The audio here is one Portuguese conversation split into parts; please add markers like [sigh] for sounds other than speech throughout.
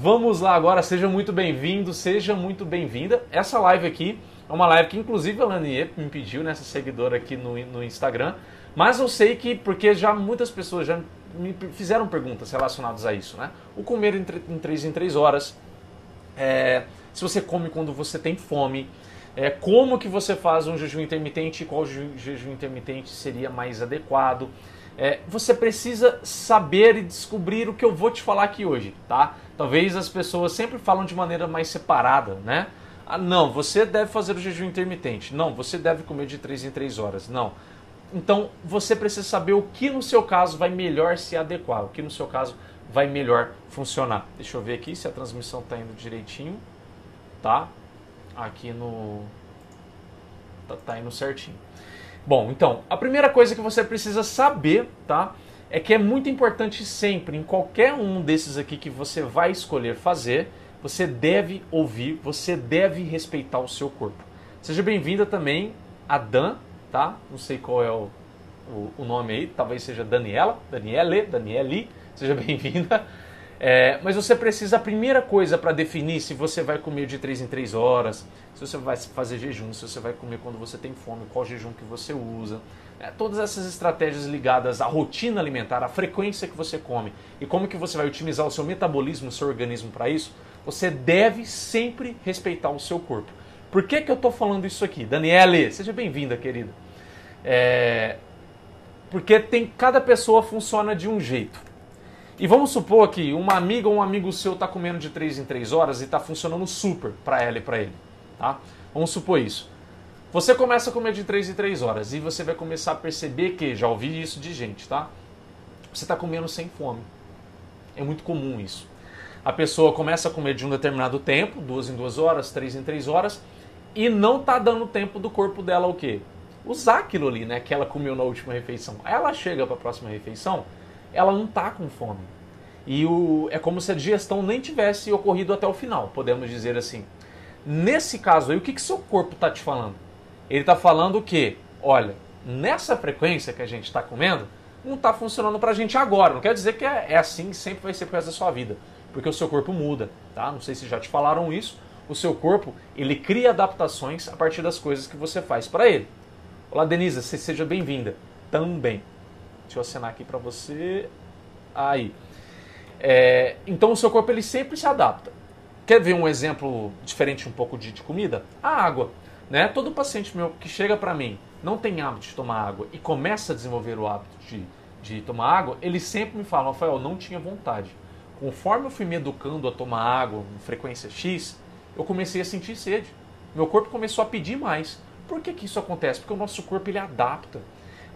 Vamos lá agora, seja muito bem-vindo, seja muito bem-vinda. Essa live aqui é uma live que inclusive a Lanier me pediu, nessa né, seguidora aqui no, no Instagram, mas eu sei que, porque já muitas pessoas já me fizeram perguntas relacionadas a isso, né? O comer em, em 3 em 3 horas, é, se você come quando você tem fome, é, como que você faz um jejum intermitente e qual jejum intermitente seria mais adequado. É, você precisa saber e descobrir o que eu vou te falar aqui hoje, tá? Talvez as pessoas sempre falam de maneira mais separada, né? Ah, não, você deve fazer o jejum intermitente. Não, você deve comer de 3 em 3 horas. Não. Então, você precisa saber o que no seu caso vai melhor se adequar, o que no seu caso vai melhor funcionar. Deixa eu ver aqui se a transmissão está indo direitinho. Tá? Aqui no... Tá, tá indo certinho. Bom, então, a primeira coisa que você precisa saber, tá? É que é muito importante sempre, em qualquer um desses aqui que você vai escolher fazer, você deve ouvir, você deve respeitar o seu corpo. Seja bem-vinda também a Dan, tá? Não sei qual é o, o, o nome aí, talvez seja Daniela, Daniele, Daniele, seja bem-vinda. É, mas você precisa, a primeira coisa para definir se você vai comer de 3 em 3 horas, se você vai fazer jejum, se você vai comer quando você tem fome, qual jejum que você usa. É, todas essas estratégias ligadas à rotina alimentar, à frequência que você come e como que você vai otimizar o seu metabolismo, o seu organismo para isso, você deve sempre respeitar o seu corpo. Por que, que eu estou falando isso aqui? Daniele, seja bem-vinda, querida. É... Porque tem cada pessoa funciona de um jeito. E vamos supor que uma amiga ou um amigo seu está comendo de 3 em 3 horas e está funcionando super para ela e para ele. Tá? Vamos supor isso. Você começa a comer de 3 em 3 horas e você vai começar a perceber que, já ouvi isso de gente, tá? Você está comendo sem fome. É muito comum isso. A pessoa começa a comer de um determinado tempo, duas em duas horas, três em três horas, e não está dando tempo do corpo dela o quê? Usar aquilo ali, né, que ela comeu na última refeição. Ela chega para a próxima refeição, ela não está com fome. E o, é como se a digestão nem tivesse ocorrido até o final, podemos dizer assim. Nesse caso aí, o que, que seu corpo está te falando? Ele está falando que, olha, nessa frequência que a gente está comendo, não está funcionando para a gente agora. Não quer dizer que é, é assim sempre vai ser por resto da sua vida, porque o seu corpo muda, tá? Não sei se já te falaram isso. O seu corpo ele cria adaptações a partir das coisas que você faz para ele. Olá, Denise, seja bem-vinda também. Deixa eu assinar aqui para você. Aí. É, então o seu corpo ele sempre se adapta. Quer ver um exemplo diferente um pouco de, de comida? A água. Né? Todo paciente meu que chega para mim não tem hábito de tomar água e começa a desenvolver o hábito de, de tomar água, ele sempre me fala, Rafael, não tinha vontade. Conforme eu fui me educando a tomar água em frequência X, eu comecei a sentir sede. Meu corpo começou a pedir mais. Por que, que isso acontece? Porque o nosso corpo ele adapta.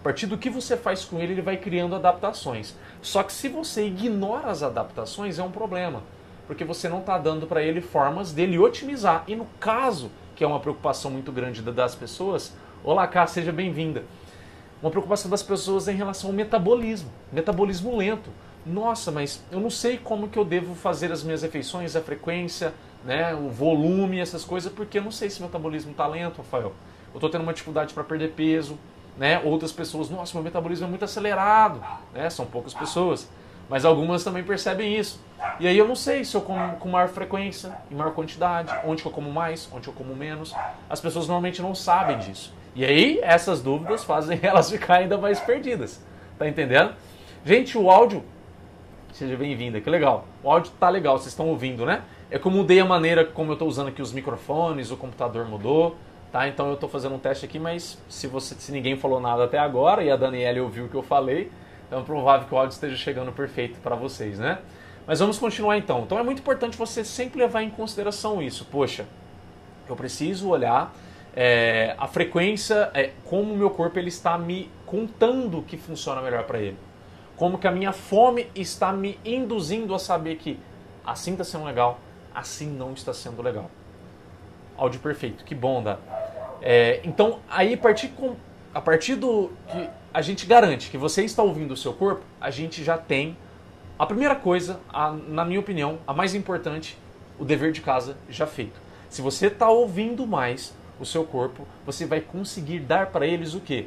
A partir do que você faz com ele, ele vai criando adaptações. Só que se você ignora as adaptações, é um problema. Porque você não está dando para ele formas dele otimizar. E no caso, que é uma preocupação muito grande das pessoas, olá cá, seja bem-vinda. Uma preocupação das pessoas em relação ao metabolismo. Metabolismo lento. Nossa, mas eu não sei como que eu devo fazer as minhas refeições, a frequência, né, o volume, essas coisas, porque eu não sei se o metabolismo está lento, Rafael. Eu estou tendo uma dificuldade para perder peso, né? Outras pessoas, nossa, meu metabolismo é muito acelerado, né? São poucas pessoas, mas algumas também percebem isso. E aí eu não sei se eu como com maior frequência, em maior quantidade, onde eu como mais, onde eu como menos. As pessoas normalmente não sabem disso. E aí essas dúvidas fazem [laughs] elas ficarem ainda mais perdidas. Tá entendendo? Gente, o áudio Seja bem-vinda, que legal. O áudio tá legal, vocês estão ouvindo, né? É que eu mudei a maneira como eu estou usando aqui os microfones, o computador mudou. Tá? Então eu estou fazendo um teste aqui, mas se, você, se ninguém falou nada até agora e a Daniela ouviu o que eu falei, então é provável que o áudio esteja chegando perfeito para vocês, né? Mas vamos continuar então. Então é muito importante você sempre levar em consideração isso. Poxa, eu preciso olhar é, a frequência, é, como o meu corpo ele está me contando que funciona melhor para ele. Como que a minha fome está me induzindo a saber que assim está sendo legal, assim não está sendo legal. Áudio perfeito, que bom, Dá. É, então, aí a partir, com, a partir do que a gente garante que você está ouvindo o seu corpo, a gente já tem a primeira coisa, a, na minha opinião, a mais importante, o dever de casa já feito. Se você está ouvindo mais o seu corpo, você vai conseguir dar para eles o quê?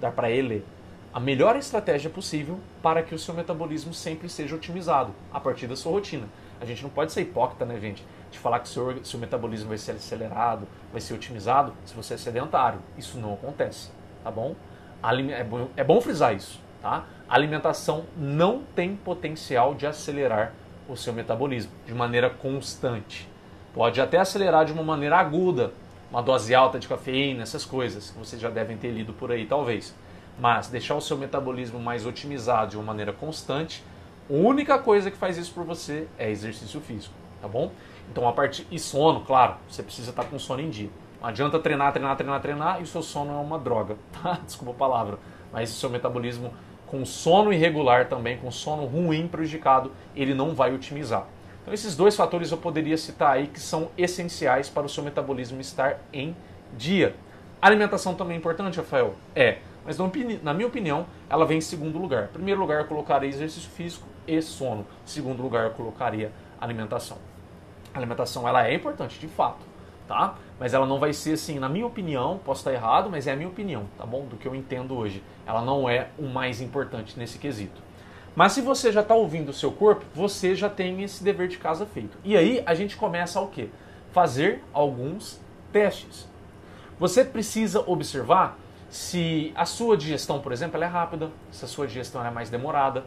Dar para ele a melhor estratégia possível para que o seu metabolismo sempre seja otimizado a partir da sua rotina. A gente não pode ser hipócrita, né, gente? De falar que seu, seu metabolismo vai ser acelerado, vai ser otimizado se você é sedentário. Isso não acontece, tá bom? É bom, é bom frisar isso, tá? A alimentação não tem potencial de acelerar o seu metabolismo de maneira constante. Pode até acelerar de uma maneira aguda, uma dose alta de cafeína, essas coisas que vocês já devem ter lido por aí, talvez. Mas deixar o seu metabolismo mais otimizado de uma maneira constante, a única coisa que faz isso por você é exercício físico, tá bom? Então a parte e sono, claro, você precisa estar com sono em dia. Não adianta treinar, treinar, treinar, treinar e o seu sono é uma droga, [laughs] tá? Desculpa a palavra, mas o seu metabolismo com sono irregular também, com sono ruim prejudicado, ele não vai otimizar. Então esses dois fatores eu poderia citar aí que são essenciais para o seu metabolismo estar em dia. A alimentação também é importante, Rafael? É, mas na minha opinião, ela vem em segundo lugar. Em primeiro lugar, eu colocaria exercício físico e sono. Em segundo lugar, eu colocaria alimentação. A alimentação ela é importante, de fato, tá? Mas ela não vai ser assim, na minha opinião, posso estar errado, mas é a minha opinião, tá bom? Do que eu entendo hoje. Ela não é o mais importante nesse quesito. Mas se você já está ouvindo o seu corpo, você já tem esse dever de casa feito. E aí a gente começa o quê? Fazer alguns testes. Você precisa observar se a sua digestão, por exemplo, é rápida, se a sua digestão é mais demorada.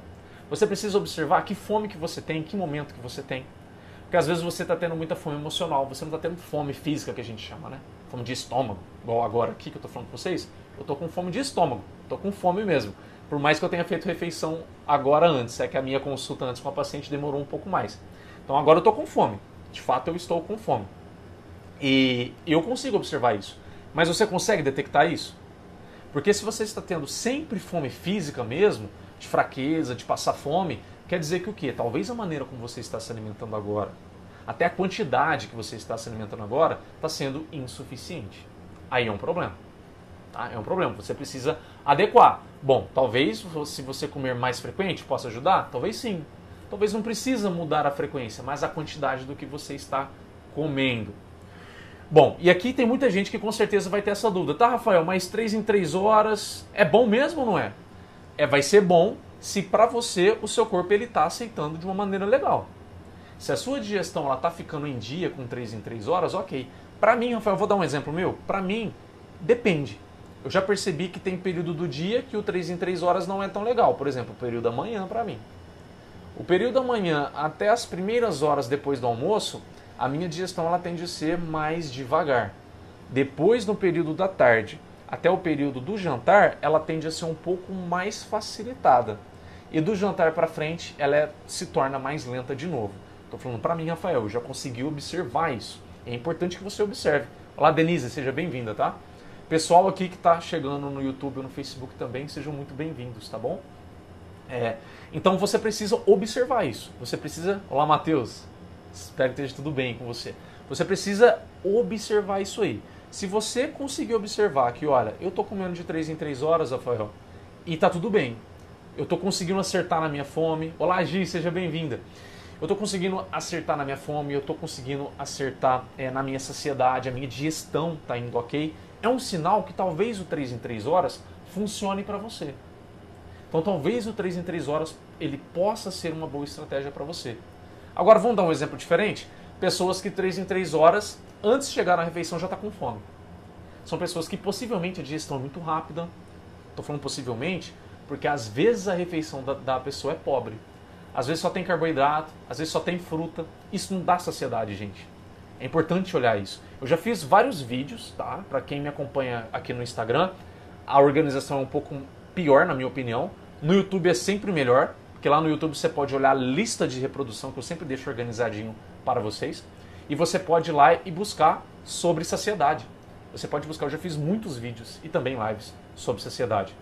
Você precisa observar que fome que você tem, que momento que você tem. Porque às vezes você está tendo muita fome emocional, você não está tendo fome física que a gente chama, né? Fome de estômago. Igual agora aqui que eu estou falando com vocês, eu estou com fome de estômago, estou com fome mesmo. Por mais que eu tenha feito refeição agora antes, é que a minha consulta antes com a paciente demorou um pouco mais. Então agora eu estou com fome. De fato, eu estou com fome. E eu consigo observar isso. Mas você consegue detectar isso? Porque se você está tendo sempre fome física mesmo, de fraqueza, de passar fome, quer dizer que o quê? Talvez a maneira como você está se alimentando agora, até a quantidade que você está se alimentando agora, está sendo insuficiente. Aí é um problema. Tá? É um problema. Você precisa adequar. Bom, talvez se você comer mais frequente possa ajudar? Talvez sim. Talvez não precisa mudar a frequência, mas a quantidade do que você está comendo. Bom, e aqui tem muita gente que com certeza vai ter essa dúvida. Tá, Rafael, mas 3 em 3 horas é bom mesmo ou não é? É, vai ser bom se para você o seu corpo ele está aceitando de uma maneira legal. Se a sua digestão ela tá ficando em dia com 3 em 3 horas, ok. Para mim, Rafael, vou dar um exemplo meu. Para mim, depende eu já percebi que tem período do dia que o 3 em 3 horas não é tão legal. Por exemplo, o período da manhã para mim. O período da manhã até as primeiras horas depois do almoço, a minha digestão ela tende a ser mais devagar. Depois no período da tarde até o período do jantar, ela tende a ser um pouco mais facilitada. E do jantar para frente, ela é, se torna mais lenta de novo. Estou falando para mim, Rafael, eu já consegui observar isso. É importante que você observe. Olá, Denise, seja bem-vinda, tá? Pessoal aqui que está chegando no YouTube ou no Facebook também, sejam muito bem-vindos, tá bom? É, então você precisa observar isso. Você precisa. Olá, Matheus. Espero que esteja tudo bem com você. Você precisa observar isso aí. Se você conseguir observar que, olha, eu estou comendo de 3 em 3 horas, Rafael, e tá tudo bem. Eu estou conseguindo acertar na minha fome. Olá, Gi, seja bem-vinda. Eu estou conseguindo acertar na minha fome, eu estou conseguindo acertar é, na minha saciedade, a minha digestão está indo ok é um sinal que talvez o 3 em 3 horas funcione para você. Então talvez o 3 em 3 horas ele possa ser uma boa estratégia para você. Agora vamos dar um exemplo diferente? Pessoas que 3 em 3 horas, antes de chegar na refeição, já está com fome. São pessoas que possivelmente a digestão é muito rápida. Estou falando possivelmente, porque às vezes a refeição da, da pessoa é pobre. Às vezes só tem carboidrato, às vezes só tem fruta. Isso não dá saciedade, gente. É importante olhar isso. Eu já fiz vários vídeos, tá? Para quem me acompanha aqui no Instagram, a organização é um pouco pior, na minha opinião. No YouTube é sempre melhor, porque lá no YouTube você pode olhar a lista de reprodução que eu sempre deixo organizadinho para vocês. E você pode ir lá e buscar sobre saciedade. Você pode buscar, eu já fiz muitos vídeos e também lives sobre saciedade.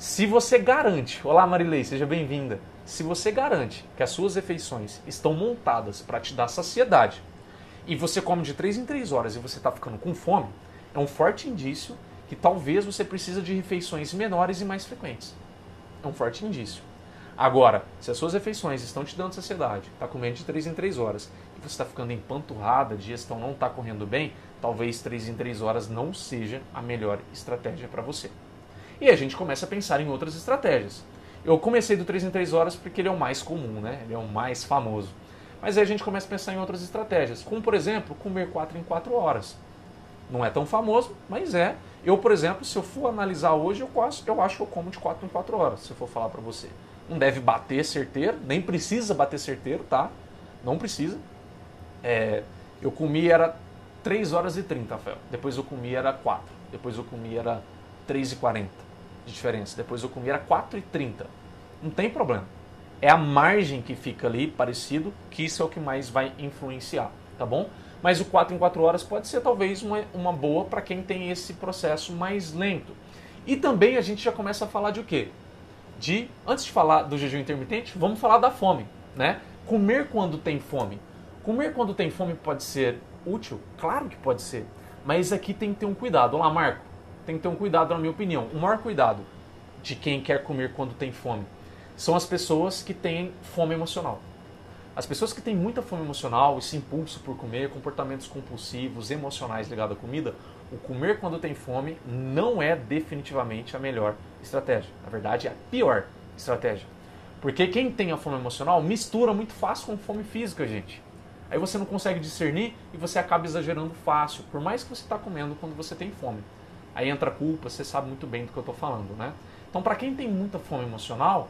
Se você garante, olá Marilei, seja bem-vinda. Se você garante que as suas refeições estão montadas para te dar saciedade, e você come de 3 em 3 horas e você está ficando com fome, é um forte indício que talvez você precisa de refeições menores e mais frequentes. É um forte indício. Agora, se as suas refeições estão te dando saciedade, está comendo de 3 em 3 horas, e você está ficando empanturrada, a digestão não está correndo bem, talvez 3 em 3 horas não seja a melhor estratégia para você. E a gente começa a pensar em outras estratégias. Eu comecei do 3 em 3 horas porque ele é o mais comum, né? ele é o mais famoso. Mas aí a gente começa a pensar em outras estratégias, como por exemplo, comer 4 em 4 horas. Não é tão famoso, mas é. Eu, por exemplo, se eu for analisar hoje, eu, quase, eu acho que eu como de 4 em 4 horas, se eu for falar para você. Não deve bater certeiro, nem precisa bater certeiro, tá? Não precisa. É, eu comi era 3 horas e 30, Rafael. Depois eu comi era 4. Depois eu comi era 3 e 40 de diferença. Depois eu comi era 4 e 30. Não tem problema. É a margem que fica ali parecido, que isso é o que mais vai influenciar, tá bom? Mas o 4 em 4 horas pode ser talvez uma, uma boa para quem tem esse processo mais lento. E também a gente já começa a falar de o quê? De, antes de falar do jejum intermitente, vamos falar da fome, né? Comer quando tem fome. Comer quando tem fome pode ser útil? Claro que pode ser. Mas aqui tem que ter um cuidado. Olá, Marco. Tem que ter um cuidado, na minha opinião. O maior cuidado de quem quer comer quando tem fome são as pessoas que têm fome emocional. As pessoas que têm muita fome emocional, esse impulso por comer, comportamentos compulsivos, emocionais ligados à comida, o comer quando tem fome não é definitivamente a melhor estratégia. Na verdade, é a pior estratégia. Porque quem tem a fome emocional mistura muito fácil com fome física, gente. Aí você não consegue discernir e você acaba exagerando fácil, por mais que você está comendo quando você tem fome. Aí entra culpa, você sabe muito bem do que eu estou falando, né? Então, para quem tem muita fome emocional,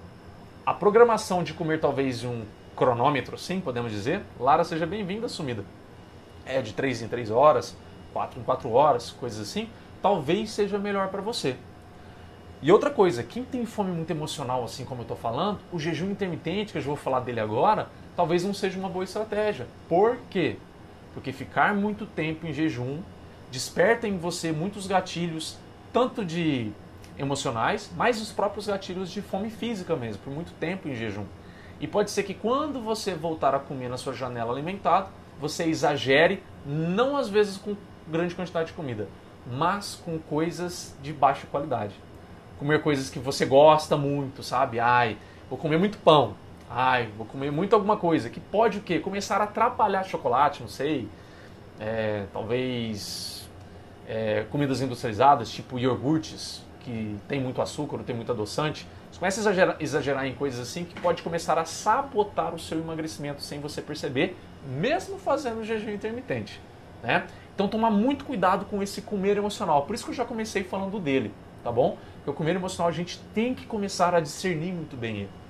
a programação de comer talvez um cronômetro, sim, podemos dizer, Lara, seja bem-vinda, sumida. É de 3 em 3 horas, 4 em 4 horas, coisas assim, talvez seja melhor para você. E outra coisa, quem tem fome muito emocional, assim como eu estou falando, o jejum intermitente, que eu já vou falar dele agora, talvez não seja uma boa estratégia. Por quê? Porque ficar muito tempo em jejum desperta em você muitos gatilhos, tanto de emocionais, mas os próprios gatilhos de fome física mesmo, por muito tempo em jejum. E pode ser que quando você voltar a comer na sua janela alimentada, você exagere, não às vezes com grande quantidade de comida, mas com coisas de baixa qualidade. Comer coisas que você gosta muito, sabe? Ai, vou comer muito pão. Ai, vou comer muito alguma coisa que pode o quê? Começar a atrapalhar chocolate, não sei. É, talvez é, comidas industrializadas, tipo iogurtes, que tem muito açúcar, tem muito adoçante. Você começa a exagerar, exagerar em coisas assim que pode começar a sabotar o seu emagrecimento sem você perceber, mesmo fazendo jejum intermitente. Né? Então tomar muito cuidado com esse comer emocional. Por isso que eu já comecei falando dele, tá bom? Porque o comer emocional a gente tem que começar a discernir muito bem ele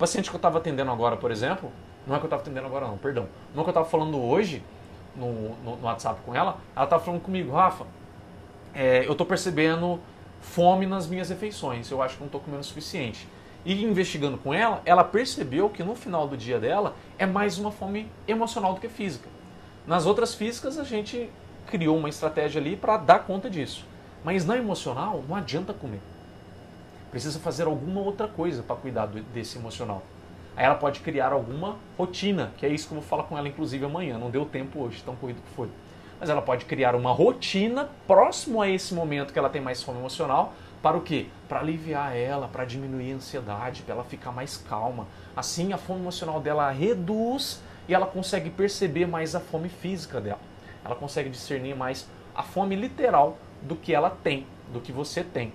paciente que eu estava atendendo agora, por exemplo, não é que eu estava atendendo agora não, perdão. Não é que eu estava falando hoje no, no, no, WhatsApp com ela, ela estava falando comigo, Rafa, é, eu estou percebendo fome nas minhas refeições, eu acho que não estou comendo o suficiente. E investigando com ela, ela percebeu que no final do dia dela é mais uma fome emocional do que física. Nas outras físicas a gente criou uma estratégia ali para dar conta disso. Mas na emocional não adianta comer precisa fazer alguma outra coisa para cuidar desse emocional. Aí ela pode criar alguma rotina, que é isso que eu vou falar com ela inclusive amanhã. Não deu tempo hoje, tão corrido que foi. Mas ela pode criar uma rotina próximo a esse momento que ela tem mais fome emocional, para o quê? Para aliviar ela, para diminuir a ansiedade, para ela ficar mais calma. Assim a fome emocional dela reduz e ela consegue perceber mais a fome física dela. Ela consegue discernir mais a fome literal do que ela tem, do que você tem.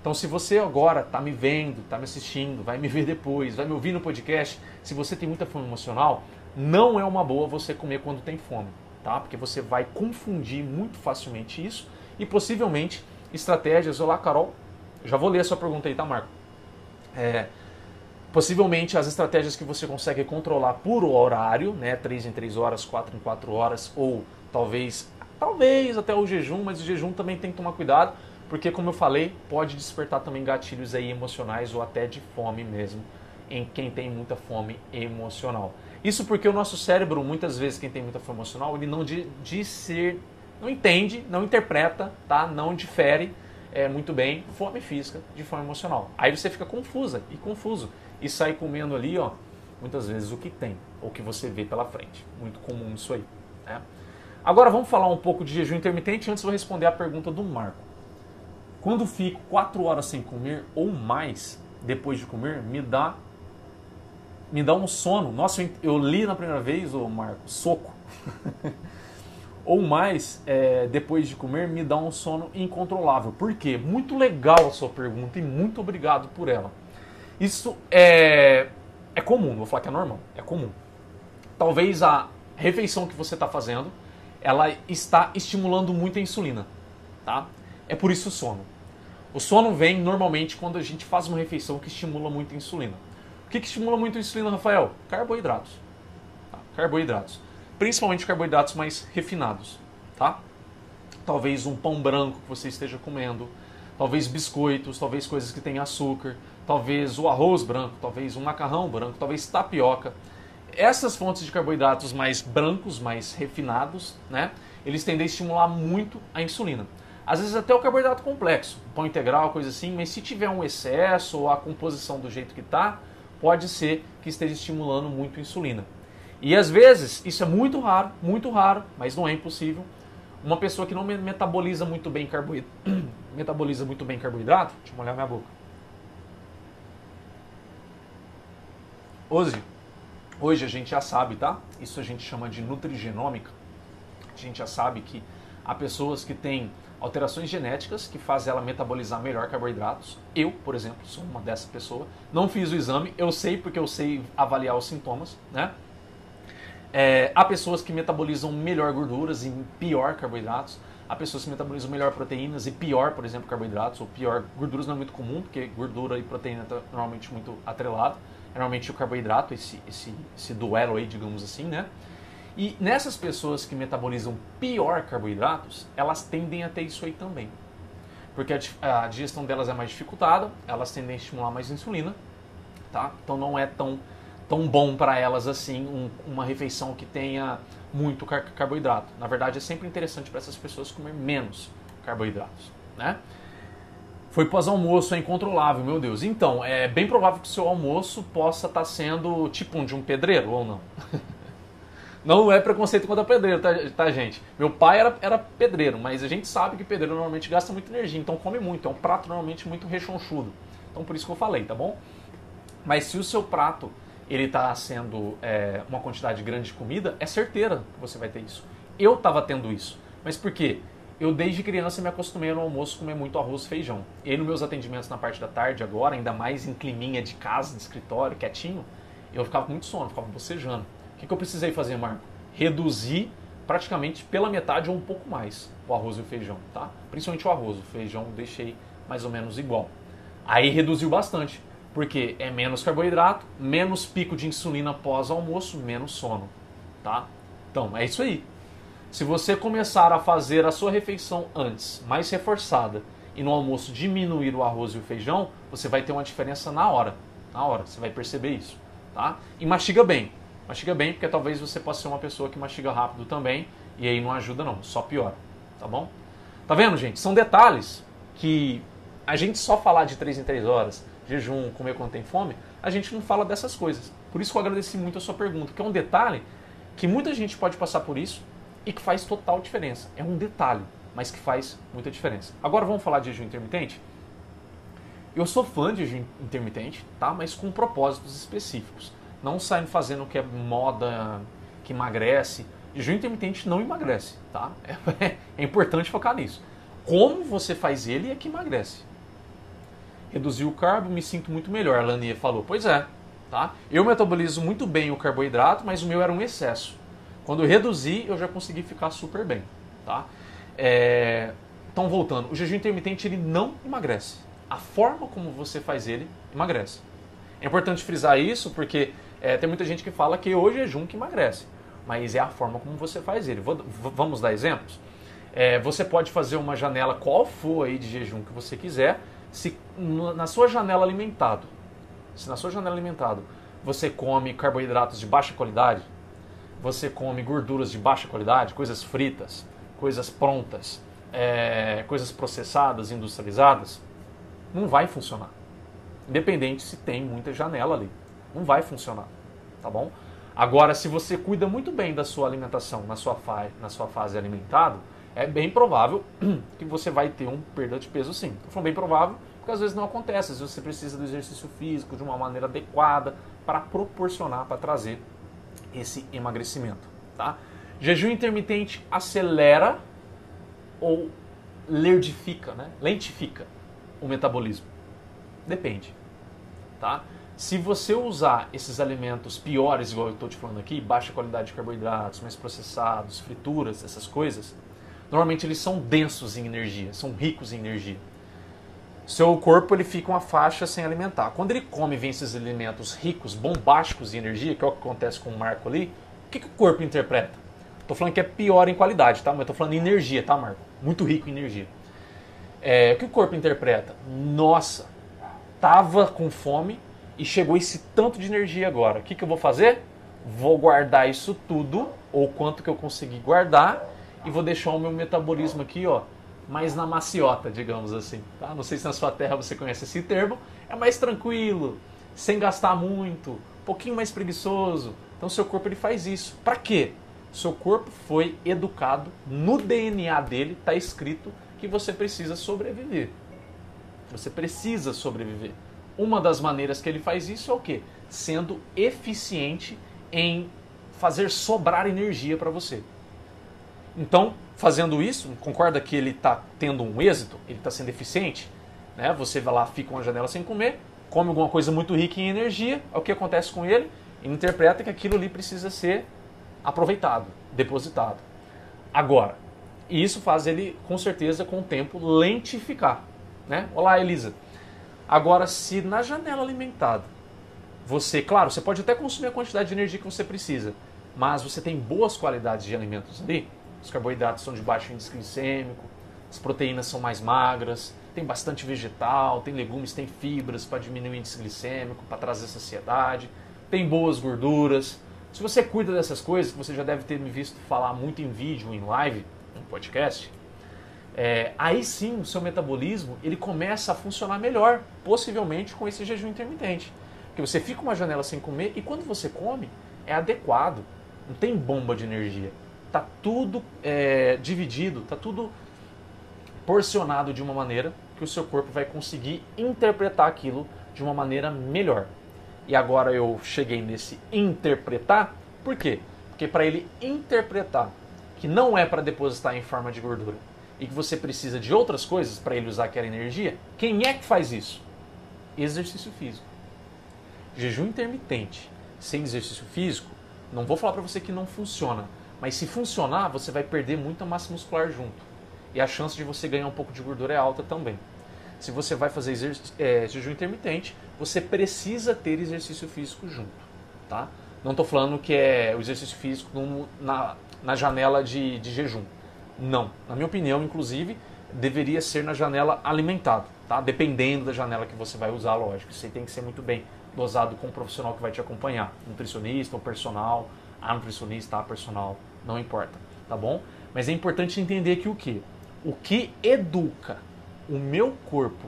Então, se você agora está me vendo, está me assistindo, vai me ver depois, vai me ouvir no podcast, se você tem muita fome emocional, não é uma boa você comer quando tem fome, tá? Porque você vai confundir muito facilmente isso e possivelmente estratégias. Olá, Carol. Já vou ler a sua pergunta aí, tá, Marco? É, possivelmente as estratégias que você consegue controlar por horário, né, 3 em 3 horas, 4 em 4 horas, ou talvez, talvez até o jejum, mas o jejum também tem que tomar cuidado, porque, como eu falei, pode despertar também gatilhos aí emocionais ou até de fome mesmo, em quem tem muita fome emocional. Isso porque o nosso cérebro, muitas vezes, quem tem muita fome emocional, ele não de, de ser, não entende, não interpreta, tá? não difere é, muito bem fome física de fome emocional. Aí você fica confusa e confuso e sai comendo ali, ó, muitas vezes o que tem, ou o que você vê pela frente. Muito comum isso aí. Né? Agora vamos falar um pouco de jejum intermitente antes eu responder a pergunta do Marco. Quando fico quatro horas sem comer ou mais depois de comer, me dá me dá um sono. Nossa, eu li na primeira vez, ô Marco, soco. [laughs] ou mais é, depois de comer, me dá um sono incontrolável. Por quê? Muito legal a sua pergunta e muito obrigado por ela. Isso é, é comum, vou falar que é normal, é comum. talvez a refeição que você está fazendo, ela está estimulando muito a insulina, tá? É por isso o sono. O sono vem normalmente quando a gente faz uma refeição que estimula muito a insulina. O que, que estimula muito a insulina, Rafael? Carboidratos. Tá? Carboidratos. Principalmente carboidratos mais refinados, tá? Talvez um pão branco que você esteja comendo, talvez biscoitos, talvez coisas que têm açúcar, talvez o arroz branco, talvez um macarrão branco, talvez tapioca essas fontes de carboidratos mais brancos, mais refinados, né, eles tendem a estimular muito a insulina. Às vezes até o carboidrato complexo, pão integral, coisa assim, mas se tiver um excesso ou a composição do jeito que está, pode ser que esteja estimulando muito a insulina. E às vezes, isso é muito raro, muito raro, mas não é impossível, uma pessoa que não metaboliza muito bem carboidrato, [clears throat] metaboliza muito bem carboidrato, deixa eu molhar minha boca. Hoje, Hoje a gente já sabe, tá? Isso a gente chama de nutrigenômica. A gente já sabe que há pessoas que têm alterações genéticas que fazem ela metabolizar melhor carboidratos. Eu, por exemplo, sou uma dessa pessoa. Não fiz o exame, eu sei porque eu sei avaliar os sintomas, né? É, há pessoas que metabolizam melhor gorduras e pior carboidratos. Há pessoas que metabolizam melhor proteínas e pior, por exemplo, carboidratos. Ou pior, gorduras não é muito comum, porque gordura e proteína estão normalmente muito atrelado normalmente o carboidrato, esse, esse, esse duelo aí, digamos assim, né? E nessas pessoas que metabolizam pior carboidratos, elas tendem a ter isso aí também. Porque a, a digestão delas é mais dificultada, elas tendem a estimular mais insulina, tá? Então não é tão, tão bom para elas assim um, uma refeição que tenha muito car carboidrato. Na verdade, é sempre interessante para essas pessoas comer menos carboidratos, né? Foi pós-almoço, é incontrolável, meu Deus. Então, é bem provável que o seu almoço possa estar tá sendo tipo um de um pedreiro ou não. [laughs] não é preconceito contra pedreiro, tá, tá, gente? Meu pai era, era pedreiro, mas a gente sabe que pedreiro normalmente gasta muita energia, então come muito. É um prato normalmente muito rechonchudo. Então, por isso que eu falei, tá bom? Mas se o seu prato ele está sendo é, uma quantidade grande de comida, é certeira que você vai ter isso. Eu estava tendo isso. Mas por quê? eu desde criança me acostumei no almoço comer muito arroz e feijão. E nos meus atendimentos na parte da tarde agora, ainda mais em climinha de casa, de escritório, quietinho, eu ficava com muito sono, ficava bocejando. O que, que eu precisei fazer, Marco? Reduzir praticamente pela metade ou um pouco mais o arroz e o feijão, tá? Principalmente o arroz, o feijão deixei mais ou menos igual. Aí reduziu bastante, porque é menos carboidrato, menos pico de insulina pós almoço, menos sono, tá? Então, é isso aí. Se você começar a fazer a sua refeição antes, mais reforçada, e no almoço diminuir o arroz e o feijão, você vai ter uma diferença na hora. Na hora, você vai perceber isso. Tá? E mastiga bem. Mastiga bem, porque talvez você possa ser uma pessoa que mastiga rápido também, e aí não ajuda não, só piora. Tá bom? Tá vendo, gente? São detalhes que a gente só falar de 3 em 3 horas, jejum, comer quando tem fome, a gente não fala dessas coisas. Por isso que eu agradeci muito a sua pergunta, que é um detalhe que muita gente pode passar por isso, e que faz total diferença. É um detalhe, mas que faz muita diferença. Agora vamos falar de jejum intermitente? Eu sou fã de jejum intermitente, tá? Mas com propósitos específicos. Não saindo fazendo o que é moda, que emagrece. Jejum intermitente não emagrece, tá? É, [laughs] é importante focar nisso. Como você faz ele é que emagrece. Reduzir o carbo, me sinto muito melhor, a Lania falou. Pois é, tá? Eu metabolizo muito bem o carboidrato, mas o meu era um excesso. Quando eu reduzi, eu já consegui ficar super bem, tá? É... Então, voltando, o jejum intermitente ele não emagrece. A forma como você faz ele emagrece. É importante frisar isso porque é, tem muita gente que fala que o jejum que emagrece, mas é a forma como você faz ele. Vou, vamos dar exemplos? É, você pode fazer uma janela qual for aí de jejum que você quiser, se na sua janela alimentado, se na sua janela alimentado você come carboidratos de baixa qualidade, você come gorduras de baixa qualidade, coisas fritas, coisas prontas, é, coisas processadas, industrializadas, não vai funcionar. Independente se tem muita janela ali. Não vai funcionar. Tá bom? Agora, se você cuida muito bem da sua alimentação na sua, fa na sua fase alimentado, é bem provável [clears throat] que você vai ter um perda de peso sim. Estou falando bem provável, porque às vezes não acontece. Às vezes você precisa do exercício físico de uma maneira adequada para proporcionar, para trazer esse emagrecimento. Tá? Jejum intermitente acelera ou lerdifica, né? lentifica o metabolismo? Depende. Tá? Se você usar esses alimentos piores, igual eu estou te falando aqui, baixa qualidade de carboidratos, mais processados, frituras, essas coisas, normalmente eles são densos em energia, são ricos em energia. Seu corpo ele fica uma faixa sem alimentar. Quando ele come vem esses alimentos ricos, bombásticos em energia, que é o que acontece com o Marco ali, o que, que o corpo interpreta? Estou falando que é pior em qualidade, tá? Mas estou falando em energia, tá, Marco? Muito rico em energia. É, o que o corpo interpreta? Nossa, tava com fome, e chegou esse tanto de energia agora. O que, que eu vou fazer? Vou guardar isso tudo, ou quanto que eu conseguir guardar, e vou deixar o meu metabolismo aqui, ó, mais na maciota, digamos assim. Tá? Não sei se na sua terra você conhece esse termo. É mais tranquilo, sem gastar muito, um pouquinho mais preguiçoso. Então seu corpo ele faz isso. Para quê? Seu corpo foi educado, no DNA dele está escrito que você precisa sobreviver. Você precisa sobreviver. Uma das maneiras que ele faz isso é o quê? Sendo eficiente em fazer sobrar energia para você. Então, fazendo isso, concorda que ele está tendo um êxito, ele está sendo eficiente? Né? Você vai lá, fica uma janela sem comer, come alguma coisa muito rica em energia, é o que acontece com ele? Ele interpreta que aquilo ali precisa ser aproveitado, depositado. Agora, isso faz ele, com certeza, com o tempo, lentificar. Né? Olá, Elisa. Agora, se na janela alimentada você, claro, você pode até consumir a quantidade de energia que você precisa, mas você tem boas qualidades de alimentos ali, os carboidratos são de baixo índice glicêmico, as proteínas são mais magras, tem bastante vegetal, tem legumes, tem fibras para diminuir o índice glicêmico, para trazer saciedade, tem boas gorduras. Se você cuida dessas coisas, que você já deve ter me visto falar muito em vídeo, em live, em podcast, é, aí sim o seu metabolismo ele começa a funcionar melhor, possivelmente com esse jejum intermitente. Porque você fica uma janela sem comer e quando você come é adequado, não tem bomba de energia. Tá tudo é, dividido, tá tudo porcionado de uma maneira que o seu corpo vai conseguir interpretar aquilo de uma maneira melhor. E agora eu cheguei nesse interpretar, por quê? Porque para ele interpretar que não é para depositar em forma de gordura, e que você precisa de outras coisas para ele usar aquela energia, quem é que faz isso? Exercício físico. Jejum intermitente sem exercício físico, não vou falar para você que não funciona, mas se funcionar, você vai perder muita massa muscular junto. E a chance de você ganhar um pouco de gordura é alta também. Se você vai fazer é, jejum intermitente, você precisa ter exercício físico junto. Tá? Não estou falando que é o exercício físico no, na, na janela de, de jejum não. Na minha opinião, inclusive, deveria ser na janela alimentado, tá? Dependendo da janela que você vai usar, lógico. Aí tem que ser muito bem dosado com o profissional que vai te acompanhar, nutricionista ou personal, a nutricionista, a personal, não importa, tá bom? Mas é importante entender que o que? O que educa o meu corpo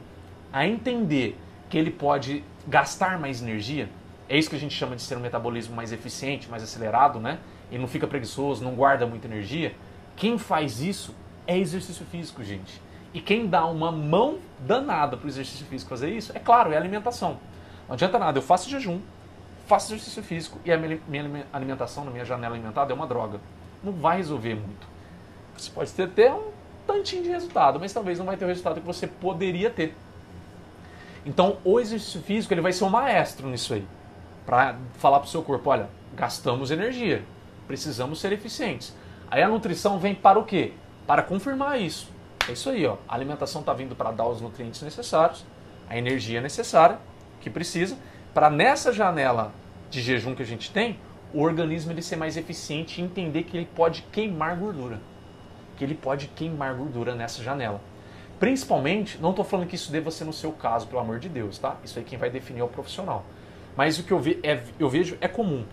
a entender que ele pode gastar mais energia, é isso que a gente chama de ser um metabolismo mais eficiente, mais acelerado, né? E não fica preguiçoso, não guarda muita energia quem faz isso é exercício físico, gente. E quem dá uma mão danada para o exercício físico fazer isso, é claro, é alimentação. Não adianta nada, eu faço jejum, faço exercício físico e a minha alimentação na minha janela alimentada é uma droga. Não vai resolver muito. Você pode ter até um tantinho de resultado, mas talvez não vai ter o resultado que você poderia ter. Então, o exercício físico ele vai ser um maestro nisso aí. Para falar para o seu corpo, olha, gastamos energia, precisamos ser eficientes. Aí a nutrição vem para o quê? Para confirmar isso. É isso aí, ó. A alimentação está vindo para dar os nutrientes necessários, a energia necessária que precisa, para nessa janela de jejum que a gente tem, o organismo ele ser mais eficiente e entender que ele pode queimar gordura. Que ele pode queimar gordura nessa janela. Principalmente, não estou falando que isso deva ser no seu caso, pelo amor de Deus, tá? Isso aí quem vai definir é o profissional. Mas o que eu, ve é, eu vejo é comum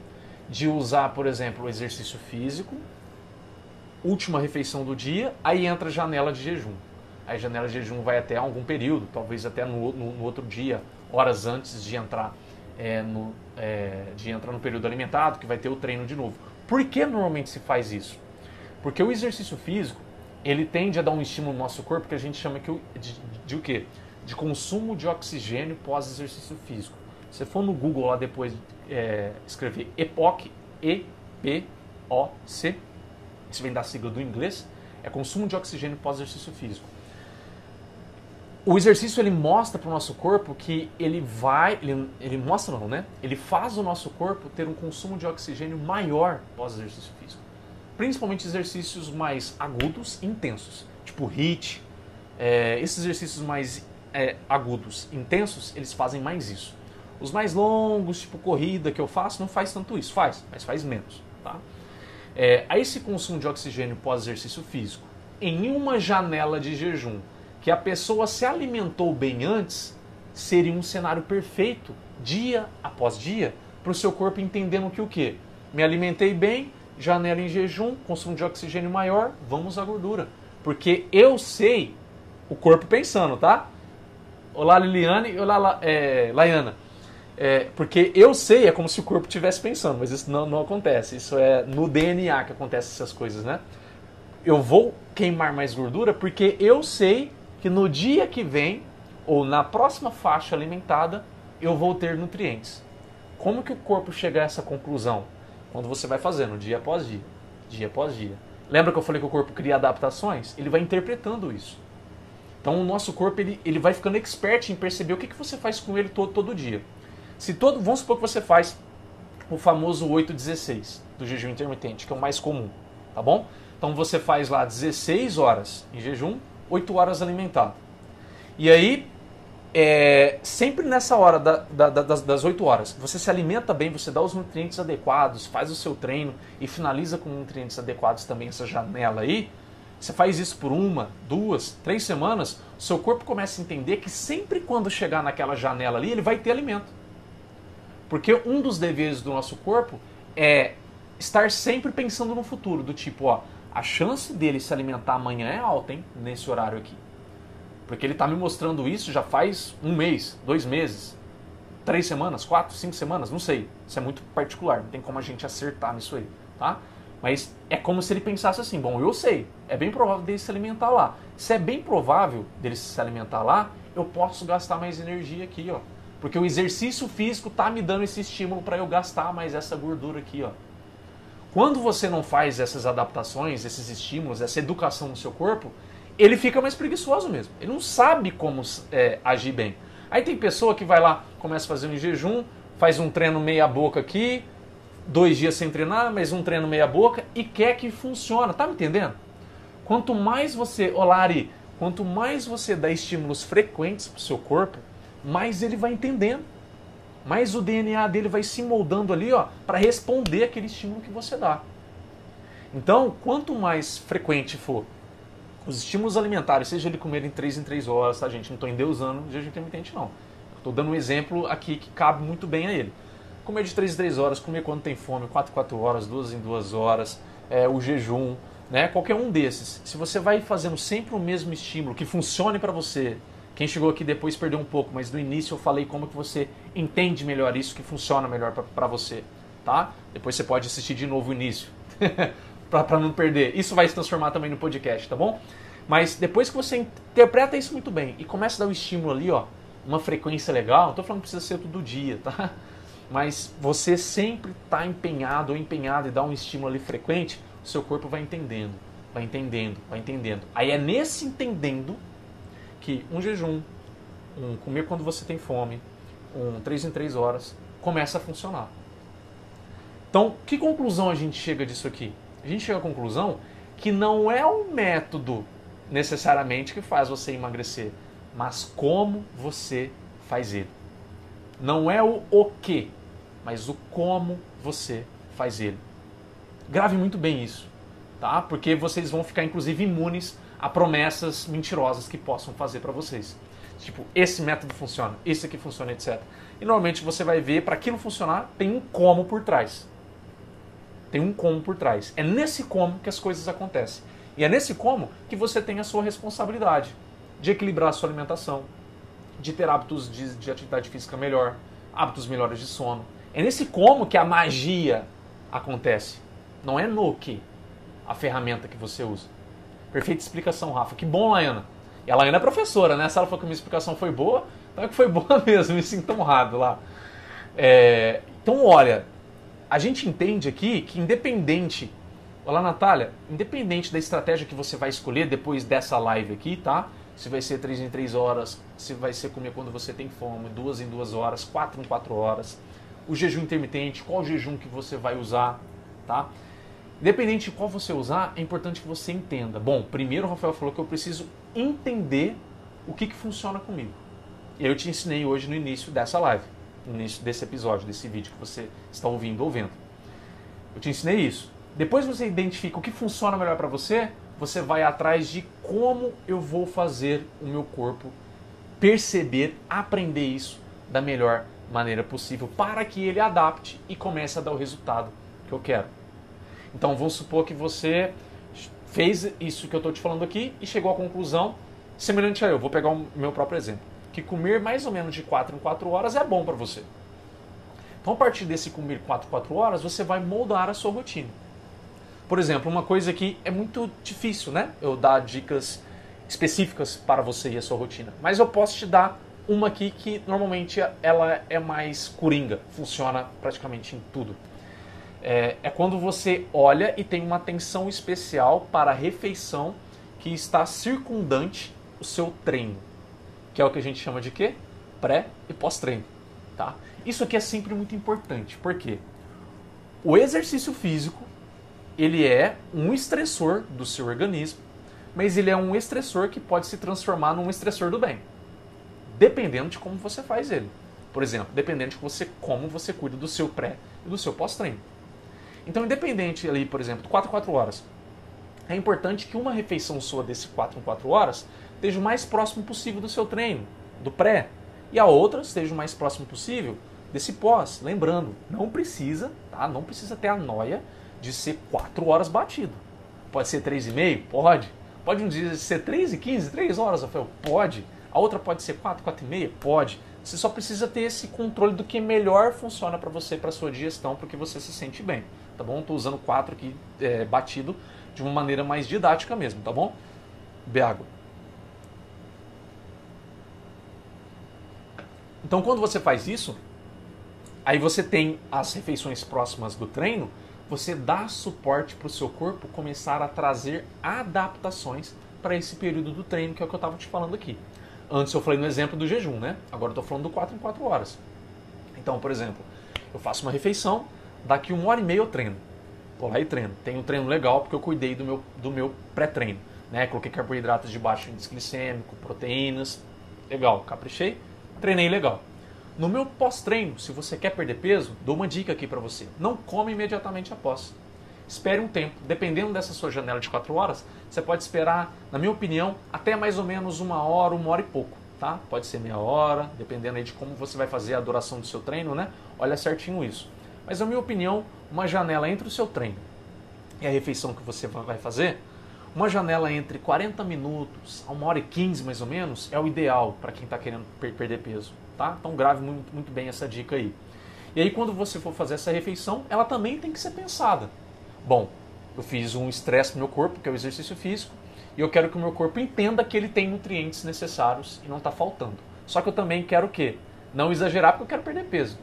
de usar, por exemplo, o exercício físico última refeição do dia, aí entra a janela de jejum. A janela de jejum vai até algum período, talvez até no, no, no outro dia, horas antes de entrar, é, no, é, de entrar no período alimentado, que vai ter o treino de novo. Por que normalmente se faz isso? Porque o exercício físico, ele tende a dar um estímulo no nosso corpo que a gente chama de, de, de o quê? De consumo de oxigênio pós-exercício físico. Se você for no Google lá depois é, escrever EPOC, E-P-O-C, isso vem da sigla do inglês, é consumo de oxigênio pós-exercício físico. o exercício ele mostra para o nosso corpo que ele vai, ele, ele mostra não, né? Ele faz o nosso corpo ter um consumo de oxigênio maior pós exercício físico. Principalmente exercícios mais agudos e intensos, tipo HIIT. É, esses exercícios mais é, agudos, intensos, eles fazem mais isso. Os mais longos, tipo corrida que eu faço, não faz tanto isso, faz, mas faz menos, tá? É, a esse consumo de oxigênio pós exercício físico, em uma janela de jejum, que a pessoa se alimentou bem antes, seria um cenário perfeito, dia após dia, para o seu corpo entendendo que o quê? Me alimentei bem, janela em jejum, consumo de oxigênio maior, vamos à gordura. Porque eu sei, o corpo pensando, tá? Olá Liliane, olá é, Laiana. É, porque eu sei, é como se o corpo estivesse pensando, mas isso não, não acontece. Isso é no DNA que acontecem essas coisas, né? Eu vou queimar mais gordura porque eu sei que no dia que vem, ou na próxima faixa alimentada, eu vou ter nutrientes. Como que o corpo chega a essa conclusão? Quando você vai fazendo dia após dia, dia após dia. Lembra que eu falei que o corpo cria adaptações? Ele vai interpretando isso. Então o nosso corpo ele, ele vai ficando expert em perceber o que, que você faz com ele todo, todo dia. Se todo, vamos supor que você faz o famoso 8-16 do jejum intermitente, que é o mais comum, tá bom? Então você faz lá 16 horas em jejum, 8 horas alimentado. E aí, é, sempre nessa hora da, da, das, das 8 horas, você se alimenta bem, você dá os nutrientes adequados, faz o seu treino e finaliza com nutrientes adequados também essa janela aí. Você faz isso por uma, duas, três semanas, seu corpo começa a entender que sempre quando chegar naquela janela ali, ele vai ter alimento. Porque um dos deveres do nosso corpo é estar sempre pensando no futuro, do tipo, ó, a chance dele se alimentar amanhã é alta, hein? Nesse horário aqui. Porque ele está me mostrando isso já faz um mês, dois meses, três semanas, quatro, cinco semanas, não sei. Isso é muito particular, não tem como a gente acertar nisso aí, tá? Mas é como se ele pensasse assim: bom, eu sei, é bem provável dele se alimentar lá. Se é bem provável dele se alimentar lá, eu posso gastar mais energia aqui, ó. Porque o exercício físico tá me dando esse estímulo para eu gastar mais essa gordura aqui, ó. Quando você não faz essas adaptações, esses estímulos, essa educação no seu corpo, ele fica mais preguiçoso mesmo. Ele não sabe como é, agir bem. Aí tem pessoa que vai lá, começa a fazer um jejum, faz um treino meia boca aqui, dois dias sem treinar, mas um treino meia boca e quer que funcione. Tá me entendendo? Quanto mais você, olá Ari, quanto mais você dá estímulos frequentes para o seu corpo, mais ele vai entendendo mais o DNA dele vai se moldando ali, ó, para responder aquele estímulo que você dá. Então, quanto mais frequente for os estímulos alimentares, seja ele comer em 3 em 3 horas, tá, gente? Não estou endeusando jejum intermitente, não. Estou dando um exemplo aqui que cabe muito bem a ele. Comer de 3 em 3 horas, comer quando tem fome, 4 em 4 horas, 2 em 2 horas, é, o jejum, né? Qualquer um desses. Se você vai fazendo sempre o mesmo estímulo que funcione para você, quem chegou aqui depois perdeu um pouco, mas no início eu falei como que você entende melhor isso, que funciona melhor para você, tá? Depois você pode assistir de novo o início, [laughs] para não perder. Isso vai se transformar também no podcast, tá bom? Mas depois que você interpreta isso muito bem e começa a dar um estímulo ali, ó, uma frequência legal, não tô falando que precisa ser todo dia, tá? [laughs] Mas você sempre está empenhado ou empenhado e dá um estímulo ali frequente, o seu corpo vai entendendo, vai entendendo, vai entendendo. Aí é nesse entendendo que um jejum, um comer quando você tem fome, um 3 em 3 horas, começa a funcionar. Então, que conclusão a gente chega disso aqui? A gente chega à conclusão que não é o método necessariamente que faz você emagrecer, mas como você faz ele. Não é o o que, mas o como você faz ele. Grave muito bem isso, tá? Porque vocês vão ficar inclusive imunes a promessas mentirosas que possam fazer para vocês. Tipo, esse método funciona, esse aqui funciona, etc. E normalmente você vai ver, para aquilo funcionar, tem um como por trás. Tem um como por trás. É nesse como que as coisas acontecem. E é nesse como que você tem a sua responsabilidade de equilibrar a sua alimentação, de ter hábitos de, de atividade física melhor, hábitos melhores de sono. É nesse como que a magia acontece. Não é no que a ferramenta que você usa. Perfeita explicação, Rafa. Que bom, Laiana. E a Laiana é professora, né? Se ela falou que a minha explicação foi boa, então é que foi [laughs] boa mesmo, me sinto honrado lá. É, então, olha, a gente entende aqui que independente, olá Natália, independente da estratégia que você vai escolher depois dessa live aqui, tá? se vai ser 3 em 3 horas, se vai ser comer quando você tem fome, 2 em 2 horas, 4 em 4 horas. O jejum intermitente, qual jejum que você vai usar, tá? Independente de qual você usar, é importante que você entenda. Bom, primeiro o Rafael falou que eu preciso entender o que, que funciona comigo. E eu te ensinei hoje no início dessa live, no início desse episódio, desse vídeo que você está ouvindo ou vendo. Eu te ensinei isso. Depois você identifica o que funciona melhor para você, você vai atrás de como eu vou fazer o meu corpo perceber, aprender isso da melhor maneira possível para que ele adapte e comece a dar o resultado que eu quero. Então vamos supor que você fez isso que eu estou te falando aqui e chegou à conclusão semelhante a eu. Vou pegar o meu próprio exemplo. Que comer mais ou menos de 4 em 4 horas é bom para você. Então, a partir desse comer 4 em 4 horas, você vai moldar a sua rotina. Por exemplo, uma coisa que é muito difícil, né? Eu dar dicas específicas para você e a sua rotina. Mas eu posso te dar uma aqui que normalmente ela é mais coringa, funciona praticamente em tudo. É, é quando você olha e tem uma atenção especial para a refeição que está circundante o seu treino, que é o que a gente chama de quê? Pré e pós-treino, tá? Isso aqui é sempre muito importante, porque o exercício físico ele é um estressor do seu organismo, mas ele é um estressor que pode se transformar num estressor do bem, dependendo de como você faz ele. Por exemplo, dependendo de você, como você cuida do seu pré e do seu pós-treino. Então, independente ali, por exemplo, 4 4 horas, é importante que uma refeição sua desse 4 em 4 horas esteja o mais próximo possível do seu treino, do pré, e a outra esteja o mais próximo possível desse pós. Lembrando, não precisa, tá? Não precisa ter a noia de ser 4 horas batido. Pode ser 3,5? Pode. Pode um dia ser 3 e 15, 3 horas, Rafael? Pode. A outra pode ser 4, 4 e meia? Pode. Você só precisa ter esse controle do que melhor funciona para você, para sua digestão, porque você se sente bem, tá bom? Estou usando 4 aqui é, batido de uma maneira mais didática mesmo, tá bom? Bebe água. Então, quando você faz isso, aí você tem as refeições próximas do treino, você dá suporte para o seu corpo começar a trazer adaptações para esse período do treino, que é o que eu estava te falando aqui. Antes eu falei no exemplo do jejum, né? Agora eu estou falando do 4 em 4 horas. Então, por exemplo, eu faço uma refeição, daqui uma hora e meia eu treino. Vou lá e treino. Tenho um treino legal porque eu cuidei do meu, do meu pré-treino. Né? Coloquei carboidratos de baixo índice glicêmico, proteínas. Legal, caprichei. Treinei legal. No meu pós-treino, se você quer perder peso, dou uma dica aqui para você. Não come imediatamente após. Espere um tempo. Dependendo dessa sua janela de 4 horas, você pode esperar, na minha opinião, até mais ou menos uma hora, uma hora e pouco. Tá? Pode ser meia hora, dependendo aí de como você vai fazer a duração do seu treino, né? Olha certinho isso. Mas, na minha opinião, uma janela entre o seu treino e a refeição que você vai fazer, uma janela entre 40 minutos a 1 hora e 15 mais ou menos é o ideal para quem está querendo per perder peso. Tá? Então grave muito, muito bem essa dica aí. E aí quando você for fazer essa refeição, ela também tem que ser pensada. Bom, eu fiz um estresse no meu corpo, que é o exercício físico, e eu quero que o meu corpo entenda que ele tem nutrientes necessários e não está faltando. Só que eu também quero o quê? Não exagerar porque eu quero perder peso.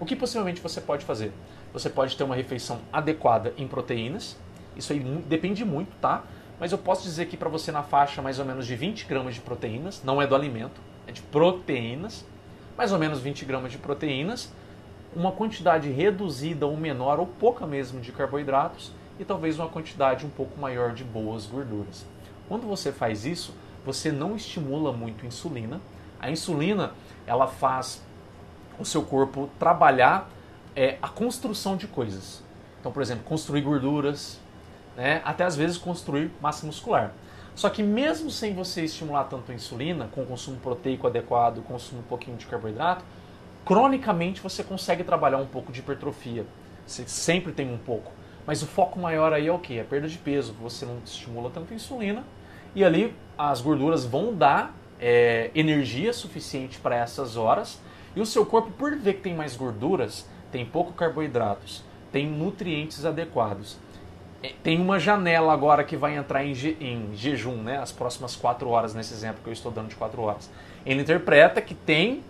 O que possivelmente você pode fazer? Você pode ter uma refeição adequada em proteínas, isso aí depende muito, tá? Mas eu posso dizer aqui para você na faixa mais ou menos de 20 gramas de proteínas, não é do alimento, é de proteínas, mais ou menos 20 gramas de proteínas, uma quantidade reduzida ou menor ou pouca mesmo de carboidratos e talvez uma quantidade um pouco maior de boas gorduras. Quando você faz isso, você não estimula muito a insulina. A insulina, ela faz o seu corpo trabalhar é, a construção de coisas. Então, por exemplo, construir gorduras, né? até às vezes construir massa muscular. Só que mesmo sem você estimular tanto a insulina, com consumo proteico adequado, consumo um pouquinho de carboidrato, cronicamente você consegue trabalhar um pouco de hipertrofia. Você sempre tem um pouco. Mas o foco maior aí é o que? A perda de peso. Você não estimula tanto a insulina e ali as gorduras vão dar é, energia suficiente para essas horas e o seu corpo, por ver que tem mais gorduras, tem pouco carboidratos, tem nutrientes adequados. É, tem uma janela agora que vai entrar em, je, em jejum, né? As próximas 4 horas, nesse exemplo que eu estou dando de 4 horas. Ele interpreta que tem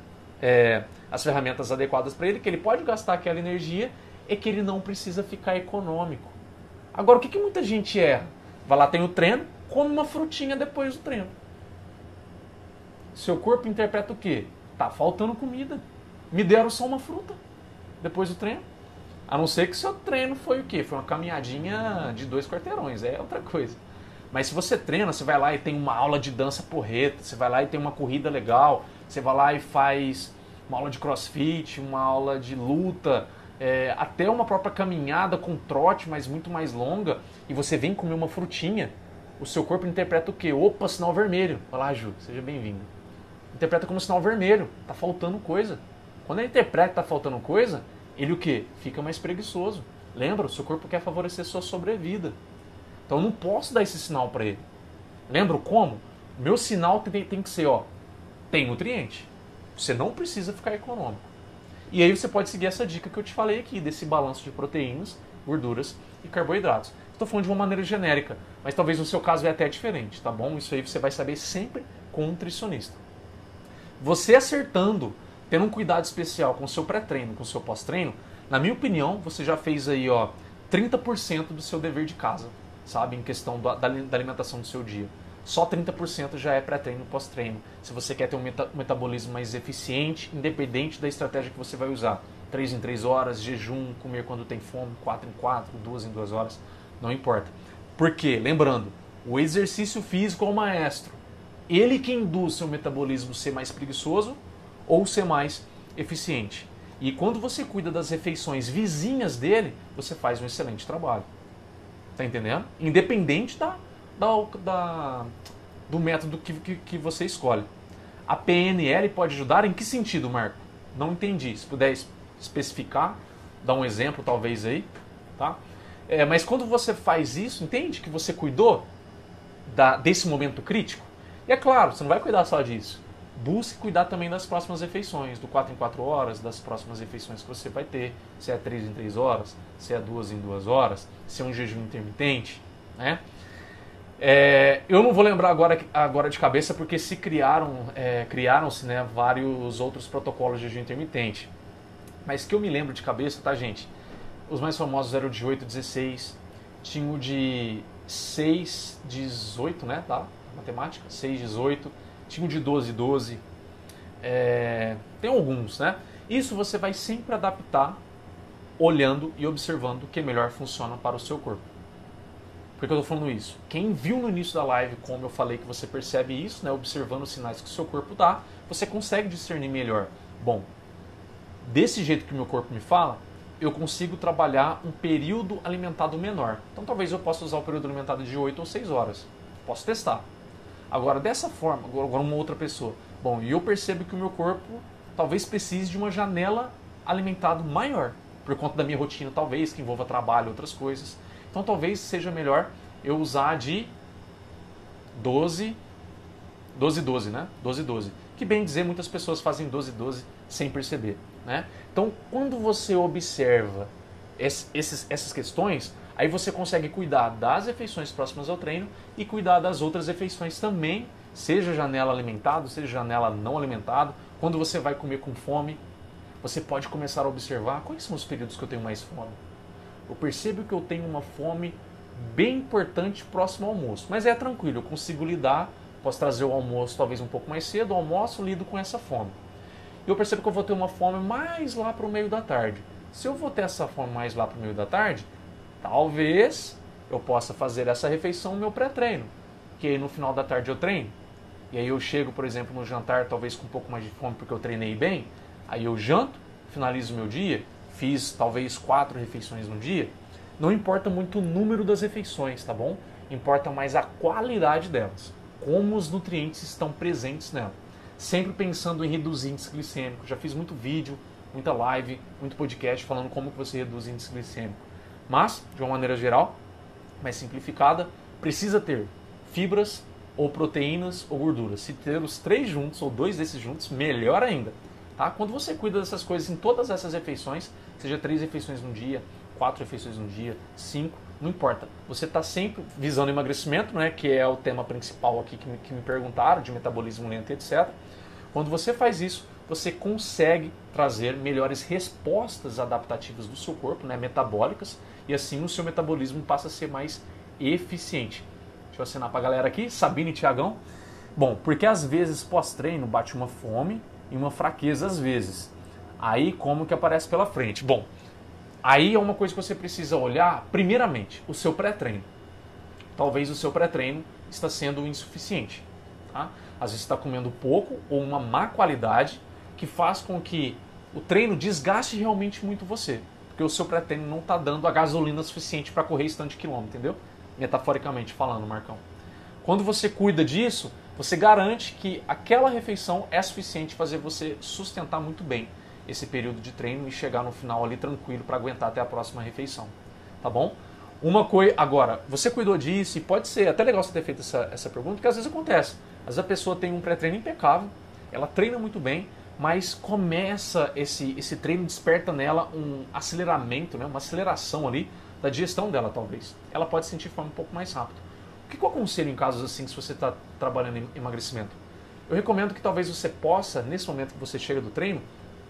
é, as ferramentas adequadas para ele, que ele pode gastar aquela energia e que ele não precisa ficar econômico. Agora, o que, que muita gente erra? Vai lá, tem o treino, come uma frutinha depois do treino. seu corpo interpreta o quê? Tá faltando comida. Me deram só uma fruta depois do treino. A não ser que seu treino foi o quê? Foi uma caminhadinha de dois quarteirões, é outra coisa. Mas se você treina, você vai lá e tem uma aula de dança porreta, você vai lá e tem uma corrida legal, você vai lá e faz uma aula de crossfit, uma aula de luta, é, até uma própria caminhada com trote, mas muito mais longa, e você vem comer uma frutinha, o seu corpo interpreta o quê? Opa, sinal vermelho. Olá, Ju, seja bem-vindo. Interpreta como sinal vermelho, tá faltando coisa. Quando ele interpreta que tá faltando coisa, ele o quê? Fica mais preguiçoso. Lembra, o seu corpo quer favorecer sua sobrevida. Então eu não posso dar esse sinal para ele. Lembra como? Meu sinal tem, tem que ser, ó, tem nutriente. Você não precisa ficar econômico. E aí você pode seguir essa dica que eu te falei aqui, desse balanço de proteínas, gorduras e carboidratos. Estou falando de uma maneira genérica, mas talvez no seu caso é até diferente, tá bom? Isso aí você vai saber sempre com um nutricionista. Você acertando, tendo um cuidado especial com o seu pré-treino, com o seu pós-treino, na minha opinião, você já fez aí, ó, 30% do seu dever de casa, sabe? Em questão da, da alimentação do seu dia só 30% já é pré-treino e pós-treino. Se você quer ter um meta metabolismo mais eficiente, independente da estratégia que você vai usar. 3 em 3 horas, jejum, comer quando tem fome, 4 em 4, 2 em 2 horas, não importa. Por quê? Lembrando, o exercício físico é o maestro. Ele que induz seu metabolismo ser mais preguiçoso ou ser mais eficiente. E quando você cuida das refeições vizinhas dele, você faz um excelente trabalho. Tá entendendo? Independente da da, da do método que, que, que, você escolhe. A PNL pode ajudar em que sentido, Marco? Não entendi. Se puder especificar, dar um exemplo talvez aí, tá? É, mas quando você faz isso, entende que você cuidou da, desse momento crítico? E é claro, você não vai cuidar só disso. Busque cuidar também das próximas refeições, do 4 em 4 horas, das próximas refeições que você vai ter, se é 3 em 3 horas, se é 2 em 2 horas, se é um jejum intermitente, né? É, eu não vou lembrar agora, agora de cabeça porque se criaram, é, criaram-se né, vários outros protocolos de jejum intermitente. Mas que eu me lembro de cabeça, tá gente? Os mais famosos eram de 8, 16, tinha o de 6, 18, né? Tá? Matemática, 6, 18, tinha o de 12, 12. É, tem alguns, né? Isso você vai sempre adaptar olhando e observando o que melhor funciona para o seu corpo. Por que eu estou falando isso? Quem viu no início da live, como eu falei que você percebe isso, né, observando os sinais que o seu corpo dá, você consegue discernir melhor. Bom, desse jeito que o meu corpo me fala, eu consigo trabalhar um período alimentado menor. Então talvez eu possa usar o período alimentado de 8 ou 6 horas. Posso testar. Agora, dessa forma, agora uma outra pessoa. Bom, e eu percebo que o meu corpo talvez precise de uma janela alimentado maior, por conta da minha rotina, talvez, que envolva trabalho, outras coisas. Então talvez seja melhor eu usar de 12, 12, 12, né? 12, 12. Que bem dizer, muitas pessoas fazem 12, 12 sem perceber, né? Então, quando você observa esses, essas questões, aí você consegue cuidar das refeições próximas ao treino e cuidar das outras refeições também, seja janela alimentado, seja janela não alimentado. Quando você vai comer com fome, você pode começar a observar quais são os períodos que eu tenho mais fome eu percebo que eu tenho uma fome bem importante próximo ao almoço. Mas é tranquilo, eu consigo lidar, posso trazer o almoço talvez um pouco mais cedo, almoço lido com essa fome. E eu percebo que eu vou ter uma fome mais lá para o meio da tarde. Se eu vou ter essa fome mais lá para o meio da tarde, talvez eu possa fazer essa refeição no meu pré-treino. Que aí no final da tarde eu treino. E aí eu chego, por exemplo, no jantar, talvez com um pouco mais de fome porque eu treinei bem. Aí eu janto, finalizo o meu dia fiz talvez quatro refeições no dia, não importa muito o número das refeições, tá bom? Importa mais a qualidade delas, como os nutrientes estão presentes nela. Sempre pensando em reduzir índice glicêmico. Já fiz muito vídeo, muita live, muito podcast falando como que você reduz índice glicêmico. Mas, de uma maneira geral, mais simplificada, precisa ter fibras ou proteínas ou gorduras. Se ter os três juntos ou dois desses juntos, melhor ainda. Tá? Quando você cuida dessas coisas em todas essas refeições, seja três refeições no dia, quatro refeições no dia, cinco, não importa. Você está sempre visando emagrecimento, né, que é o tema principal aqui que me, que me perguntaram, de metabolismo lento, etc. Quando você faz isso, você consegue trazer melhores respostas adaptativas do seu corpo, né, metabólicas, e assim o seu metabolismo passa a ser mais eficiente. Deixa eu assinar para a galera aqui, Sabine e Tiagão. Bom, porque às vezes pós-treino bate uma fome e uma fraqueza às vezes. Aí como que aparece pela frente? Bom, aí é uma coisa que você precisa olhar, primeiramente, o seu pré-treino. Talvez o seu pré-treino está sendo insuficiente. Tá? Às vezes está comendo pouco ou uma má qualidade que faz com que o treino desgaste realmente muito você. Porque o seu pré-treino não está dando a gasolina suficiente para correr esse tanto de quilômetro, entendeu? Metaforicamente falando, Marcão. Quando você cuida disso, você garante que aquela refeição é suficiente fazer você sustentar muito bem esse período de treino e chegar no final ali tranquilo para aguentar até a próxima refeição. Tá bom? Uma coisa. Agora, você cuidou disso e pode ser até legal você ter feito essa, essa pergunta, porque às vezes acontece. Às vezes a pessoa tem um pré-treino impecável, ela treina muito bem, mas começa esse, esse treino, desperta nela um aceleramento, né, uma aceleração ali da digestão dela, talvez. Ela pode sentir fome um pouco mais rápido. O que eu aconselho em casos assim, se você está trabalhando em emagrecimento? Eu recomendo que talvez você possa, nesse momento que você chega do treino,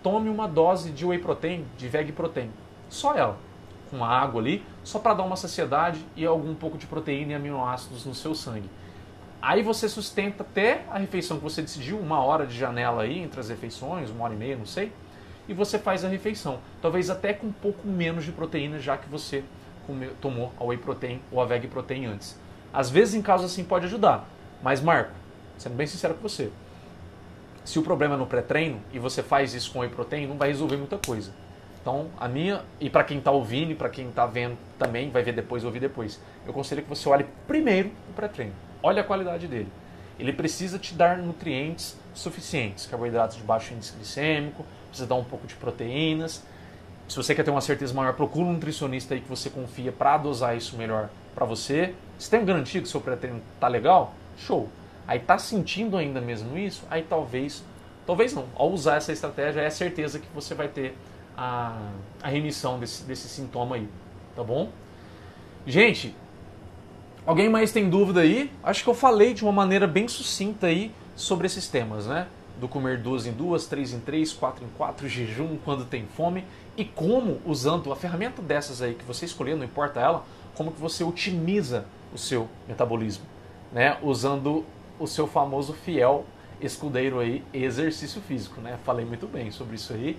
tome uma dose de whey protein, de veg protein. Só ela, com água ali, só para dar uma saciedade e algum pouco de proteína e aminoácidos no seu sangue. Aí você sustenta até a refeição que você decidiu, uma hora de janela aí entre as refeições, uma hora e meia, não sei, e você faz a refeição. Talvez até com um pouco menos de proteína, já que você tomou a whey protein ou a veg protein antes. Às vezes, em casos assim, pode ajudar. Mas, Marco, sendo bem sincero com você, se o problema é no pré-treino e você faz isso com whey protein, não vai resolver muita coisa. Então, a minha, e para quem está ouvindo e para quem está vendo também, vai ver depois, ouvir depois, eu aconselho que você olhe primeiro o pré-treino. Olhe a qualidade dele. Ele precisa te dar nutrientes suficientes, carboidratos de baixo índice glicêmico, precisa dar um pouco de proteínas. Se você quer ter uma certeza maior, procura um nutricionista aí que você confia para dosar isso melhor para você. Se tem garantia que o seu pré-treino tá legal, show. Aí tá sentindo ainda mesmo isso, aí talvez, talvez não. Ao usar essa estratégia, é certeza que você vai ter a, a remissão desse, desse sintoma aí, tá bom? Gente, alguém mais tem dúvida aí? Acho que eu falei de uma maneira bem sucinta aí sobre esses temas, né? Do comer duas em duas, três em três, quatro em quatro, jejum quando tem fome e como, usando a ferramenta dessas aí que você escolher, não importa ela, como que você otimiza o seu metabolismo, né? Usando o seu famoso fiel escudeiro aí, exercício físico, né? Falei muito bem sobre isso aí.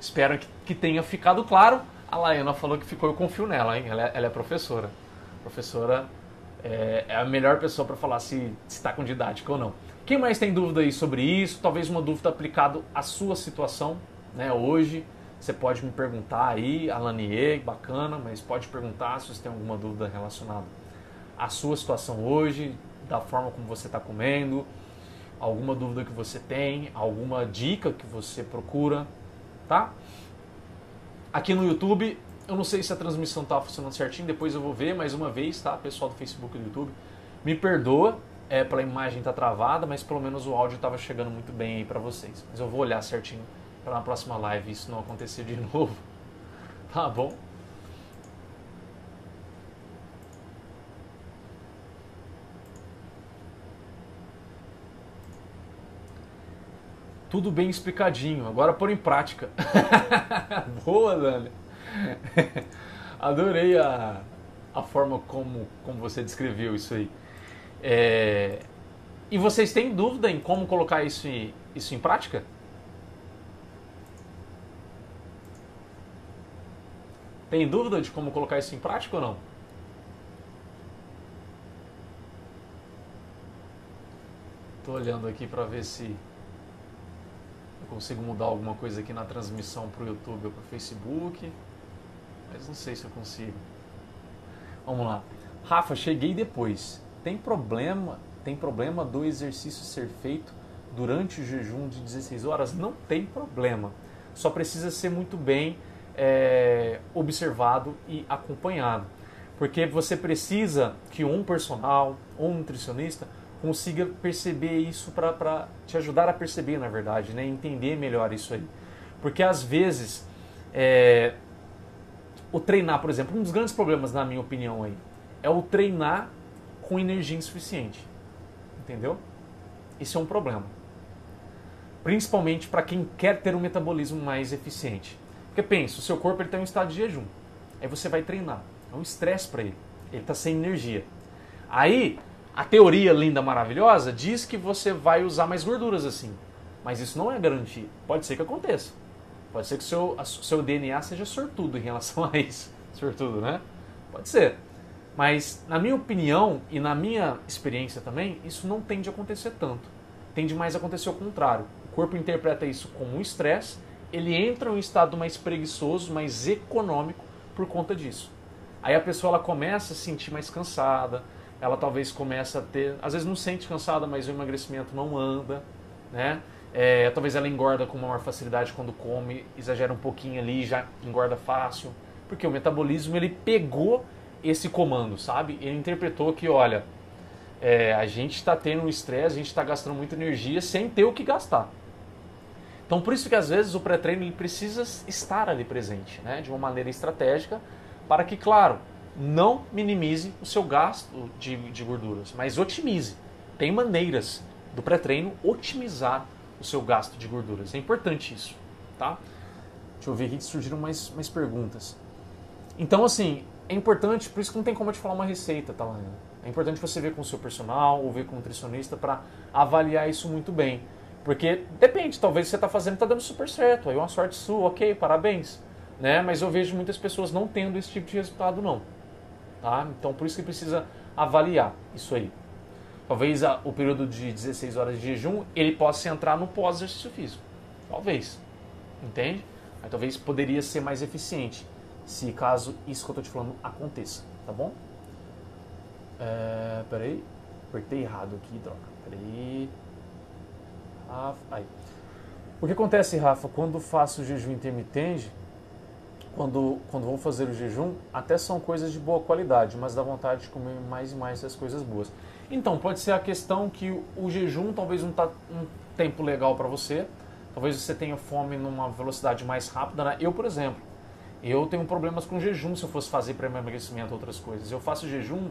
Espero que, tenha ficado claro. A Laiana falou que ficou, eu confio nela, hein? Ela é, ela é professora. Professora é, é, a melhor pessoa para falar se está com didática ou não. Quem mais tem dúvida aí sobre isso? Talvez uma dúvida aplicada à sua situação, né? Hoje você pode me perguntar aí, Alanier, bacana, mas pode perguntar se você tem alguma dúvida relacionada à sua situação hoje, da forma como você está comendo, alguma dúvida que você tem, alguma dica que você procura, tá? Aqui no YouTube, eu não sei se a transmissão está funcionando certinho, depois eu vou ver mais uma vez, tá? Pessoal do Facebook e do YouTube, me perdoa é, pela imagem tá travada, mas pelo menos o áudio estava chegando muito bem aí para vocês. Mas eu vou olhar certinho para na próxima live isso não acontecer de [laughs] novo. Tá bom? Tudo bem explicadinho, agora pôr em prática. [laughs] Boa, Dani. [laughs] Adorei a, a forma como, como você descreveu isso aí. É, e vocês têm dúvida em como colocar isso em, isso em prática? Tem dúvida de como colocar isso em prática ou não? Estou olhando aqui para ver se eu consigo mudar alguma coisa aqui na transmissão para o YouTube ou para o Facebook. Mas não sei se eu consigo. Vamos lá. Rafa, cheguei depois. Tem problema, tem problema do exercício ser feito durante o jejum de 16 horas? Não tem problema. Só precisa ser muito bem é, observado e acompanhado. Porque você precisa que um personal ou um nutricionista consiga perceber isso para te ajudar a perceber, na verdade, né? entender melhor isso aí. Porque às vezes é, o treinar, por exemplo, um dos grandes problemas, na minha opinião, aí, é o treinar com energia insuficiente. Entendeu? Isso é um problema. Principalmente para quem quer ter um metabolismo mais eficiente. Porque pensa, o seu corpo está em um estado de jejum. Aí você vai treinar. É um estresse para ele. Ele está sem energia. Aí a teoria linda, maravilhosa, diz que você vai usar mais gorduras assim. Mas isso não é garantia. Pode ser que aconteça. Pode ser que seu, seu DNA seja sortudo em relação a isso. [laughs] Sortudo, né? Pode ser. Mas, na minha opinião e na minha experiência também, isso não tende a acontecer tanto. Tende mais a acontecer o contrário. O corpo interpreta isso como um estresse, ele entra em um estado mais preguiçoso, mais econômico por conta disso. Aí a pessoa ela começa a se sentir mais cansada, ela talvez comece a ter, às vezes não sente cansada, mas o emagrecimento não anda, né? É, talvez ela engorda com maior facilidade quando come, exagera um pouquinho ali, já engorda fácil, porque o metabolismo ele pegou esse comando, sabe? Ele interpretou que, olha, é, a gente está tendo um estresse, a gente está gastando muita energia sem ter o que gastar. Então, por isso que às vezes o pré-treino ele precisa estar ali presente, né? De uma maneira estratégica, para que, claro, não minimize o seu gasto de, de gorduras, mas otimize. Tem maneiras do pré-treino otimizar o seu gasto de gorduras. É importante isso, tá? Deixa eu ver aqui que surgiram mais, mais perguntas. Então, assim, é importante, por isso que não tem como eu te falar uma receita, tá, Lana? É importante você ver com o seu personal ou ver com o nutricionista para avaliar isso muito bem. Porque depende, talvez você está fazendo está dando super certo, aí uma sorte sua, ok, parabéns. Né? Mas eu vejo muitas pessoas não tendo esse tipo de resultado não. Tá? Então por isso que precisa avaliar isso aí. Talvez a, o período de 16 horas de jejum ele possa entrar no pós-exercício físico. Talvez. Entende? Aí talvez poderia ser mais eficiente se caso isso que eu estou te falando aconteça, tá bom? É, peraí, apertei errado aqui, droga. Peraí. Rafa, aí. O que acontece, Rafa, quando faço jejum intermitente, quando, quando vou fazer o jejum, até são coisas de boa qualidade, mas dá vontade de comer mais e mais essas coisas boas. Então, pode ser a questão que o jejum talvez não está um tempo legal para você, talvez você tenha fome numa velocidade mais rápida. Né? Eu, por exemplo, eu tenho problemas com jejum se eu fosse fazer para emagrecimento outras coisas. Eu faço jejum,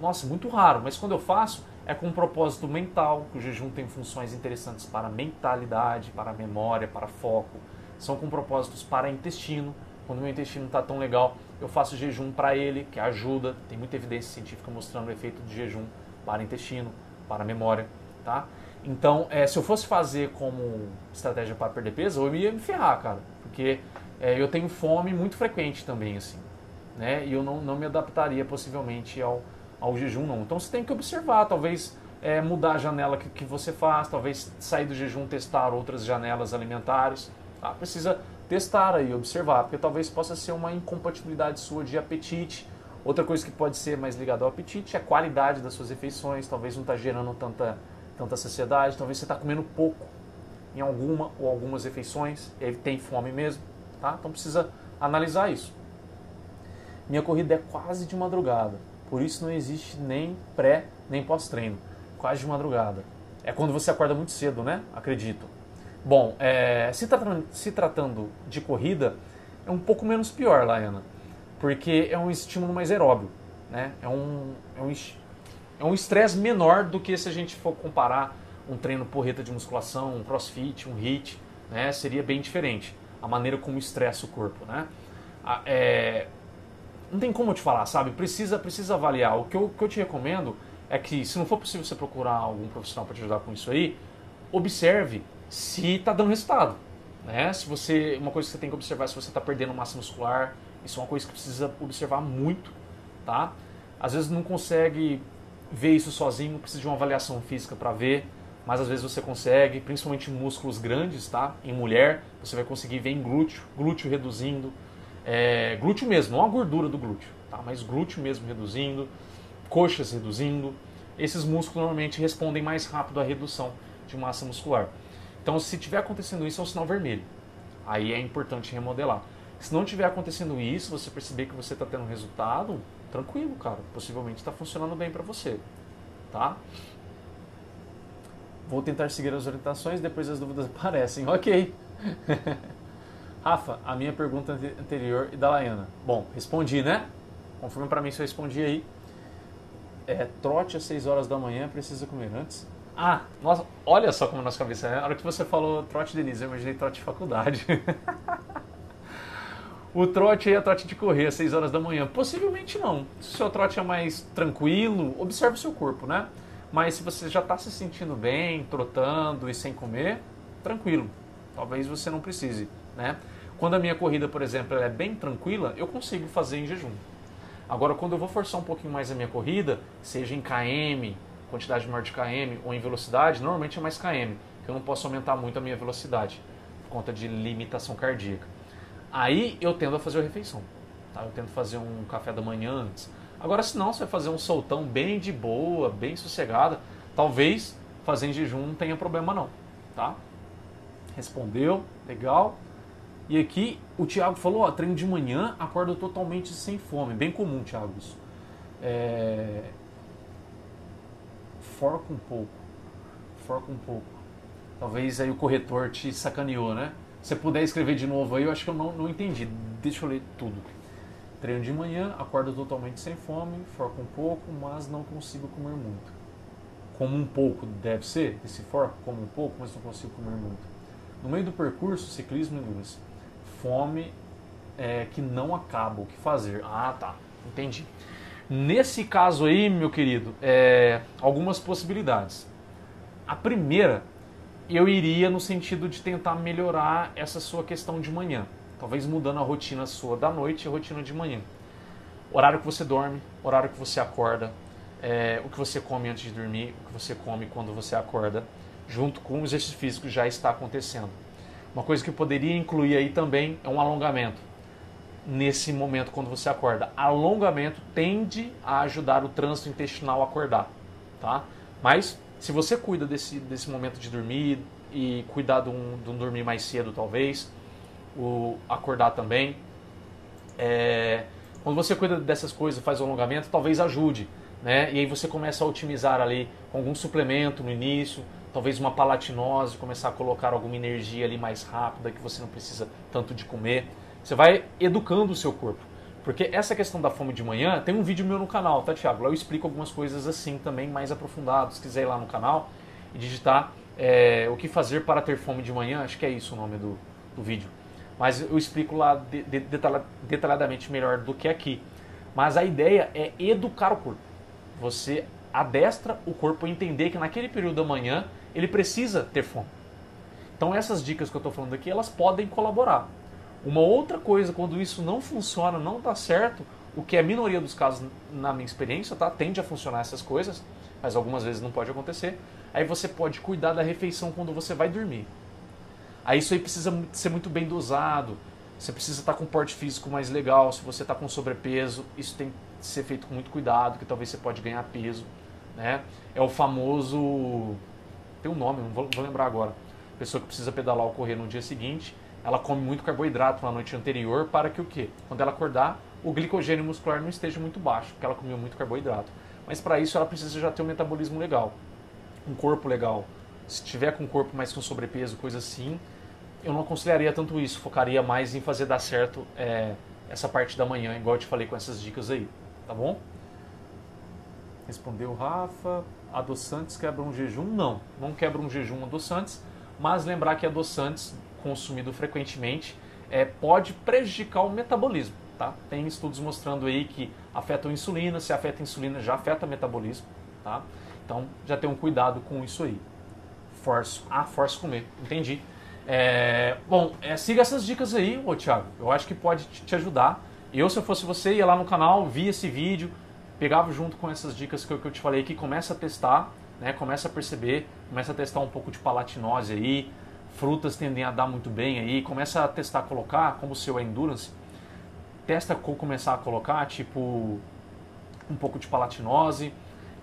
nossa, muito raro, mas quando eu faço é com um propósito mental, que o jejum tem funções interessantes para mentalidade, para memória, para foco. São com propósitos para intestino. Quando meu intestino está tão legal, eu faço jejum para ele, que ajuda. Tem muita evidência científica mostrando o efeito de jejum para intestino, para memória, tá? Então, é, se eu fosse fazer como estratégia para perder peso, eu ia me ferrar, cara, porque é, eu tenho fome muito frequente também, assim, né? E eu não, não me adaptaria possivelmente ao, ao jejum, não. Então você tem que observar, talvez é, mudar a janela que, que você faz, talvez sair do jejum, testar outras janelas alimentares. Tá? Precisa testar aí, observar, porque talvez possa ser uma incompatibilidade sua de apetite. Outra coisa que pode ser mais ligada ao apetite é a qualidade das suas refeições, talvez não está gerando tanta, tanta saciedade, talvez você está comendo pouco em alguma ou algumas refeições, ele tem fome mesmo. Tá? Então precisa analisar isso. Minha corrida é quase de madrugada, por isso não existe nem pré nem pós-treino. Quase de madrugada. É quando você acorda muito cedo, né? Acredito. Bom, é, se, tratando, se tratando de corrida, é um pouco menos pior, Laiana, porque é um estímulo mais aeróbio. Né? É um é um é um estresse menor do que se a gente for comparar um treino porreta de musculação, um crossfit, um HIIT, né? seria bem diferente a maneira como estressa o corpo, né? É, não tem como eu te falar, sabe? Precisa, precisa avaliar. O que eu, que eu te recomendo é que, se não for possível você procurar algum profissional para te ajudar com isso aí, observe se está dando resultado. Né? Se você, uma coisa que você tem que observar é se você está perdendo massa muscular. Isso é uma coisa que precisa observar muito, tá? Às vezes não consegue ver isso sozinho, precisa de uma avaliação física para ver mas às vezes você consegue, principalmente em músculos grandes, tá? Em mulher, você vai conseguir ver em glúteo, glúteo reduzindo, é, glúteo mesmo, não a gordura do glúteo, tá? Mas glúteo mesmo reduzindo, coxas reduzindo. Esses músculos normalmente respondem mais rápido à redução de massa muscular. Então, se tiver acontecendo isso, é um sinal vermelho. Aí é importante remodelar. Se não tiver acontecendo isso, você perceber que você está tendo resultado, tranquilo, cara. Possivelmente está funcionando bem para você, tá? Vou tentar seguir as orientações, depois as dúvidas [laughs] aparecem. Ok. [laughs] Rafa, a minha pergunta anterior e da Laiana. Bom, respondi, né? Confirma para mim se eu respondi aí. É, trote às 6 horas da manhã, precisa comer antes? Ah, nossa, olha só como a nossa cabeça é. Na hora que você falou trote, Denise, eu imaginei trote de faculdade. [laughs] o trote aí é trote de correr às 6 horas da manhã. Possivelmente não. Se o seu trote é mais tranquilo, observe o seu corpo, né? Mas se você já está se sentindo bem, trotando e sem comer, tranquilo. Talvez você não precise, né? Quando a minha corrida, por exemplo, é bem tranquila, eu consigo fazer em jejum. Agora, quando eu vou forçar um pouquinho mais a minha corrida, seja em KM, quantidade maior de KM, ou em velocidade, normalmente é mais KM, que eu não posso aumentar muito a minha velocidade, por conta de limitação cardíaca. Aí eu tendo a fazer a refeição. Tá? Eu tento fazer um café da manhã antes. Agora, se não, você vai fazer um soltão bem de boa, bem sossegada, talvez fazer em jejum não tenha problema não, tá? Respondeu, legal. E aqui o Thiago falou, ó, treino de manhã, acorda totalmente sem fome. Bem comum, Thiago, isso. É... Forca um pouco. Forca um pouco. Talvez aí o corretor te sacaneou, né? Se você puder escrever de novo aí, eu acho que eu não, não entendi. Deixa eu ler tudo. Treino de manhã, acordo totalmente sem fome, forca um pouco, mas não consigo comer muito. Como um pouco, deve ser? Esse forca, como um pouco, mas não consigo comer muito. No meio do percurso, ciclismo e luz fome é, que não acaba. O que fazer? Ah, tá. Entendi. Nesse caso aí, meu querido, é, algumas possibilidades. A primeira, eu iria no sentido de tentar melhorar essa sua questão de manhã. Talvez mudando a rotina sua da noite e a rotina de manhã. Horário que você dorme, horário que você acorda, é, o que você come antes de dormir, o que você come quando você acorda, junto com o exercício físico já está acontecendo. Uma coisa que eu poderia incluir aí também é um alongamento. Nesse momento, quando você acorda, alongamento tende a ajudar o trânsito intestinal a acordar, tá? Mas se você cuida desse, desse momento de dormir e cuidar de um, de um dormir mais cedo, talvez, o acordar também, é, quando você cuida dessas coisas, faz o alongamento, talvez ajude, né? E aí você começa a otimizar ali algum suplemento no início, talvez uma palatinose, começar a colocar alguma energia ali mais rápida, que você não precisa tanto de comer. Você vai educando o seu corpo. Porque essa questão da fome de manhã, tem um vídeo meu no canal, tá, Thiago? Lá eu explico algumas coisas assim também, mais aprofundado. Se quiser ir lá no canal e digitar é, o que fazer para ter fome de manhã, acho que é isso o nome do, do vídeo. Mas eu explico lá de, de, detalhadamente melhor do que aqui. Mas a ideia é educar o corpo. Você adestra o corpo a entender que naquele período da manhã ele precisa ter fome. Então essas dicas que eu estou falando aqui, elas podem colaborar. Uma outra coisa, quando isso não funciona, não está certo, o que é a minoria dos casos, na minha experiência, tá? tende a funcionar essas coisas, mas algumas vezes não pode acontecer. Aí você pode cuidar da refeição quando você vai dormir. Aí isso aí precisa ser muito bem dosado. Você precisa estar com um porte físico mais legal. Se você está com sobrepeso, isso tem que ser feito com muito cuidado, que talvez você pode ganhar peso. Né? É o famoso tem um nome, não vou lembrar agora. Pessoa que precisa pedalar ou correr no dia seguinte, ela come muito carboidrato na noite anterior para que o quê? Quando ela acordar, o glicogênio muscular não esteja muito baixo, porque ela comeu muito carboidrato. Mas para isso ela precisa já ter um metabolismo legal, um corpo legal. Se tiver com um corpo mais com sobrepeso, coisa assim, eu não aconselharia tanto isso, focaria mais em fazer dar certo é, essa parte da manhã, igual eu te falei com essas dicas aí, tá bom? Respondeu Rafa adoçantes quebram um jejum? Não, não quebram um jejum adoçantes, mas lembrar que adoçantes consumido frequentemente é, pode prejudicar o metabolismo. Tá? Tem estudos mostrando aí que afetam a insulina, se afeta a insulina já afeta o metabolismo. Tá? Então já tem um cuidado com isso aí. Forço, ah, forço comer, entendi. É, bom, é, siga essas dicas aí, ô Thiago. Eu acho que pode te ajudar. Eu, se eu fosse você, ia lá no canal, via esse vídeo, pegava junto com essas dicas que eu, que eu te falei aqui, começa a testar, né? começa a perceber, começa a testar um pouco de palatinose aí, frutas tendem a dar muito bem aí, começa a testar colocar, como o seu é endurance, testa começar a colocar, tipo, um pouco de palatinose,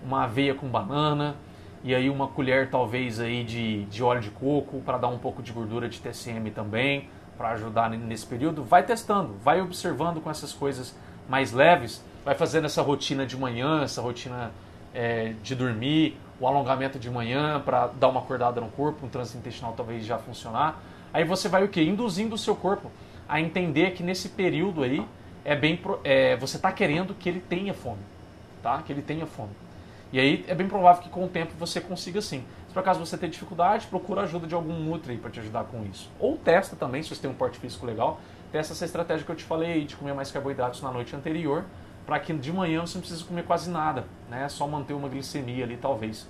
uma aveia com banana, e aí uma colher talvez aí de, de óleo de coco para dar um pouco de gordura de TCM também, para ajudar nesse período. Vai testando, vai observando com essas coisas mais leves vai fazendo essa rotina de manhã, essa rotina é, de dormir, o alongamento de manhã para dar uma acordada no corpo, um trânsito intestinal talvez já funcionar. Aí você vai o que? Induzindo o seu corpo a entender que nesse período aí é bem é, você está querendo que ele tenha fome, tá? Que ele tenha fome. E aí é bem provável que com o tempo você consiga sim. Se por acaso você ter dificuldade, procura ajuda de algum nutri para te ajudar com isso. Ou testa também, se você tem um porte físico legal, testa essa estratégia que eu te falei de comer mais carboidratos na noite anterior, para que de manhã você não precise comer quase nada, né? Só manter uma glicemia ali, talvez.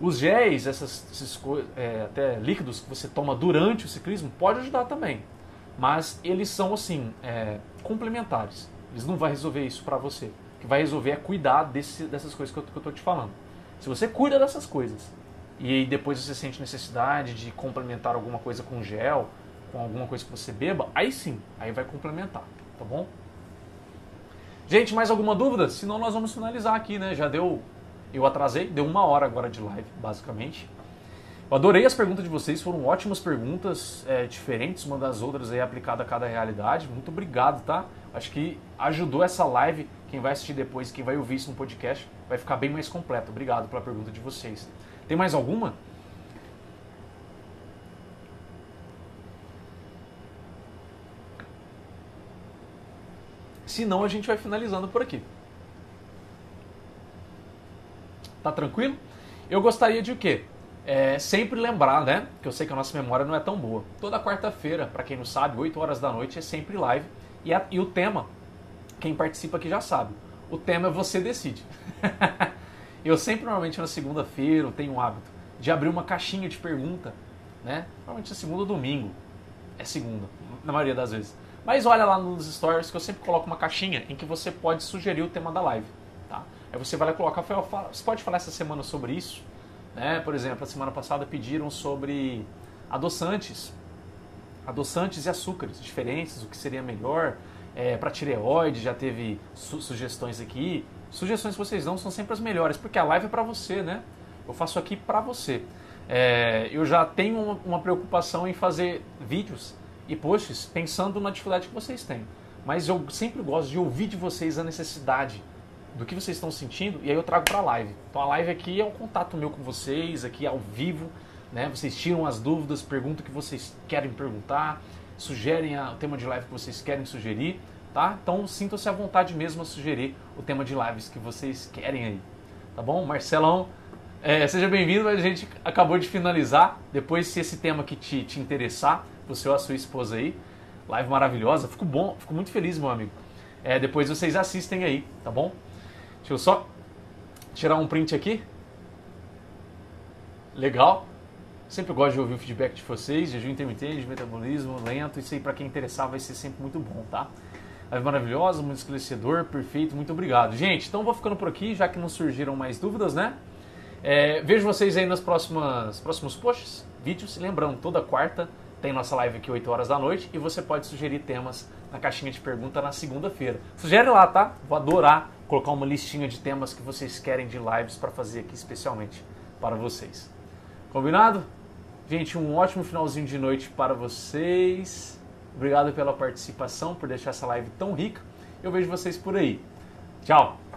Os géis, essas, esses, é, até líquidos que você toma durante o ciclismo, pode ajudar também. Mas eles são, assim, é, complementares. Eles não vão resolver isso para você. O que vai resolver é cuidar desse, dessas coisas que eu, tô te falando. Se você cuida dessas coisas e depois você sente necessidade de complementar alguma coisa com gel, com alguma coisa que você beba, aí sim, aí vai complementar, tá bom? Gente, mais alguma dúvida? Senão nós vamos finalizar aqui, né? Já deu. Eu atrasei, deu uma hora agora de live, basicamente. Eu adorei as perguntas de vocês, foram ótimas perguntas, é, diferentes uma das outras aí aplicada a cada realidade. Muito obrigado, tá? Acho que ajudou essa live. Quem vai assistir depois, quem vai ouvir isso no podcast, vai ficar bem mais completo. Obrigado pela pergunta de vocês. Tem mais alguma? Senão a gente vai finalizando por aqui. Tá tranquilo? Eu gostaria de o quê? É, sempre lembrar, né? Que eu sei que a nossa memória não é tão boa. Toda quarta-feira, para quem não sabe, 8 horas da noite é sempre live. E, a, e o tema, quem participa aqui já sabe. O tema é você decide. [laughs] eu sempre, normalmente na segunda-feira, tenho o hábito de abrir uma caixinha de pergunta, né? Normalmente é segunda ou domingo. É segunda, na maioria das vezes. Mas olha lá nos stories que eu sempre coloco uma caixinha em que você pode sugerir o tema da live. Tá? Aí você vai lá e coloca, Rafael, você pode falar essa semana sobre isso? Né? Por exemplo, a semana passada pediram sobre adoçantes. Adoçantes e açúcares diferentes, o que seria melhor. É, para tireoide já teve su sugestões aqui. Sugestões que vocês dão são sempre as melhores, porque a live é para você, né? Eu faço aqui para você. É, eu já tenho uma, uma preocupação em fazer vídeos e posts pensando na dificuldade que vocês têm. Mas eu sempre gosto de ouvir de vocês a necessidade do que vocês estão sentindo e aí eu trago para a live. Então a live aqui é um contato meu com vocês, aqui ao vivo, né? Vocês tiram as dúvidas, perguntam o que vocês querem perguntar, sugerem o tema de live que vocês querem sugerir, tá? Então sintam-se à vontade mesmo a sugerir o tema de lives que vocês querem aí, tá bom? Marcelão, é, seja bem-vindo, a gente acabou de finalizar. Depois, se esse tema que te, te interessar, você ou a sua esposa aí. Live maravilhosa, fico bom, fico muito feliz, meu amigo. É, depois vocês assistem aí, tá bom? Deixa eu só tirar um print aqui. Legal. Sempre gosto de ouvir o feedback de vocês, jejum intermitente, metabolismo lento, isso aí para quem interessar vai ser sempre muito bom, tá? Live maravilhosa, muito esclarecedor, perfeito, muito obrigado. Gente, então vou ficando por aqui, já que não surgiram mais dúvidas, né? É, vejo vocês aí nos próximos, próximos posts, vídeos. Lembrando, toda quarta tem nossa live aqui 8 horas da noite e você pode sugerir temas na caixinha de pergunta na segunda-feira. Sugere lá, tá? Vou adorar colocar uma listinha de temas que vocês querem de lives para fazer aqui especialmente para vocês. Combinado? Gente, um ótimo finalzinho de noite para vocês. Obrigado pela participação, por deixar essa live tão rica. Eu vejo vocês por aí. Tchau!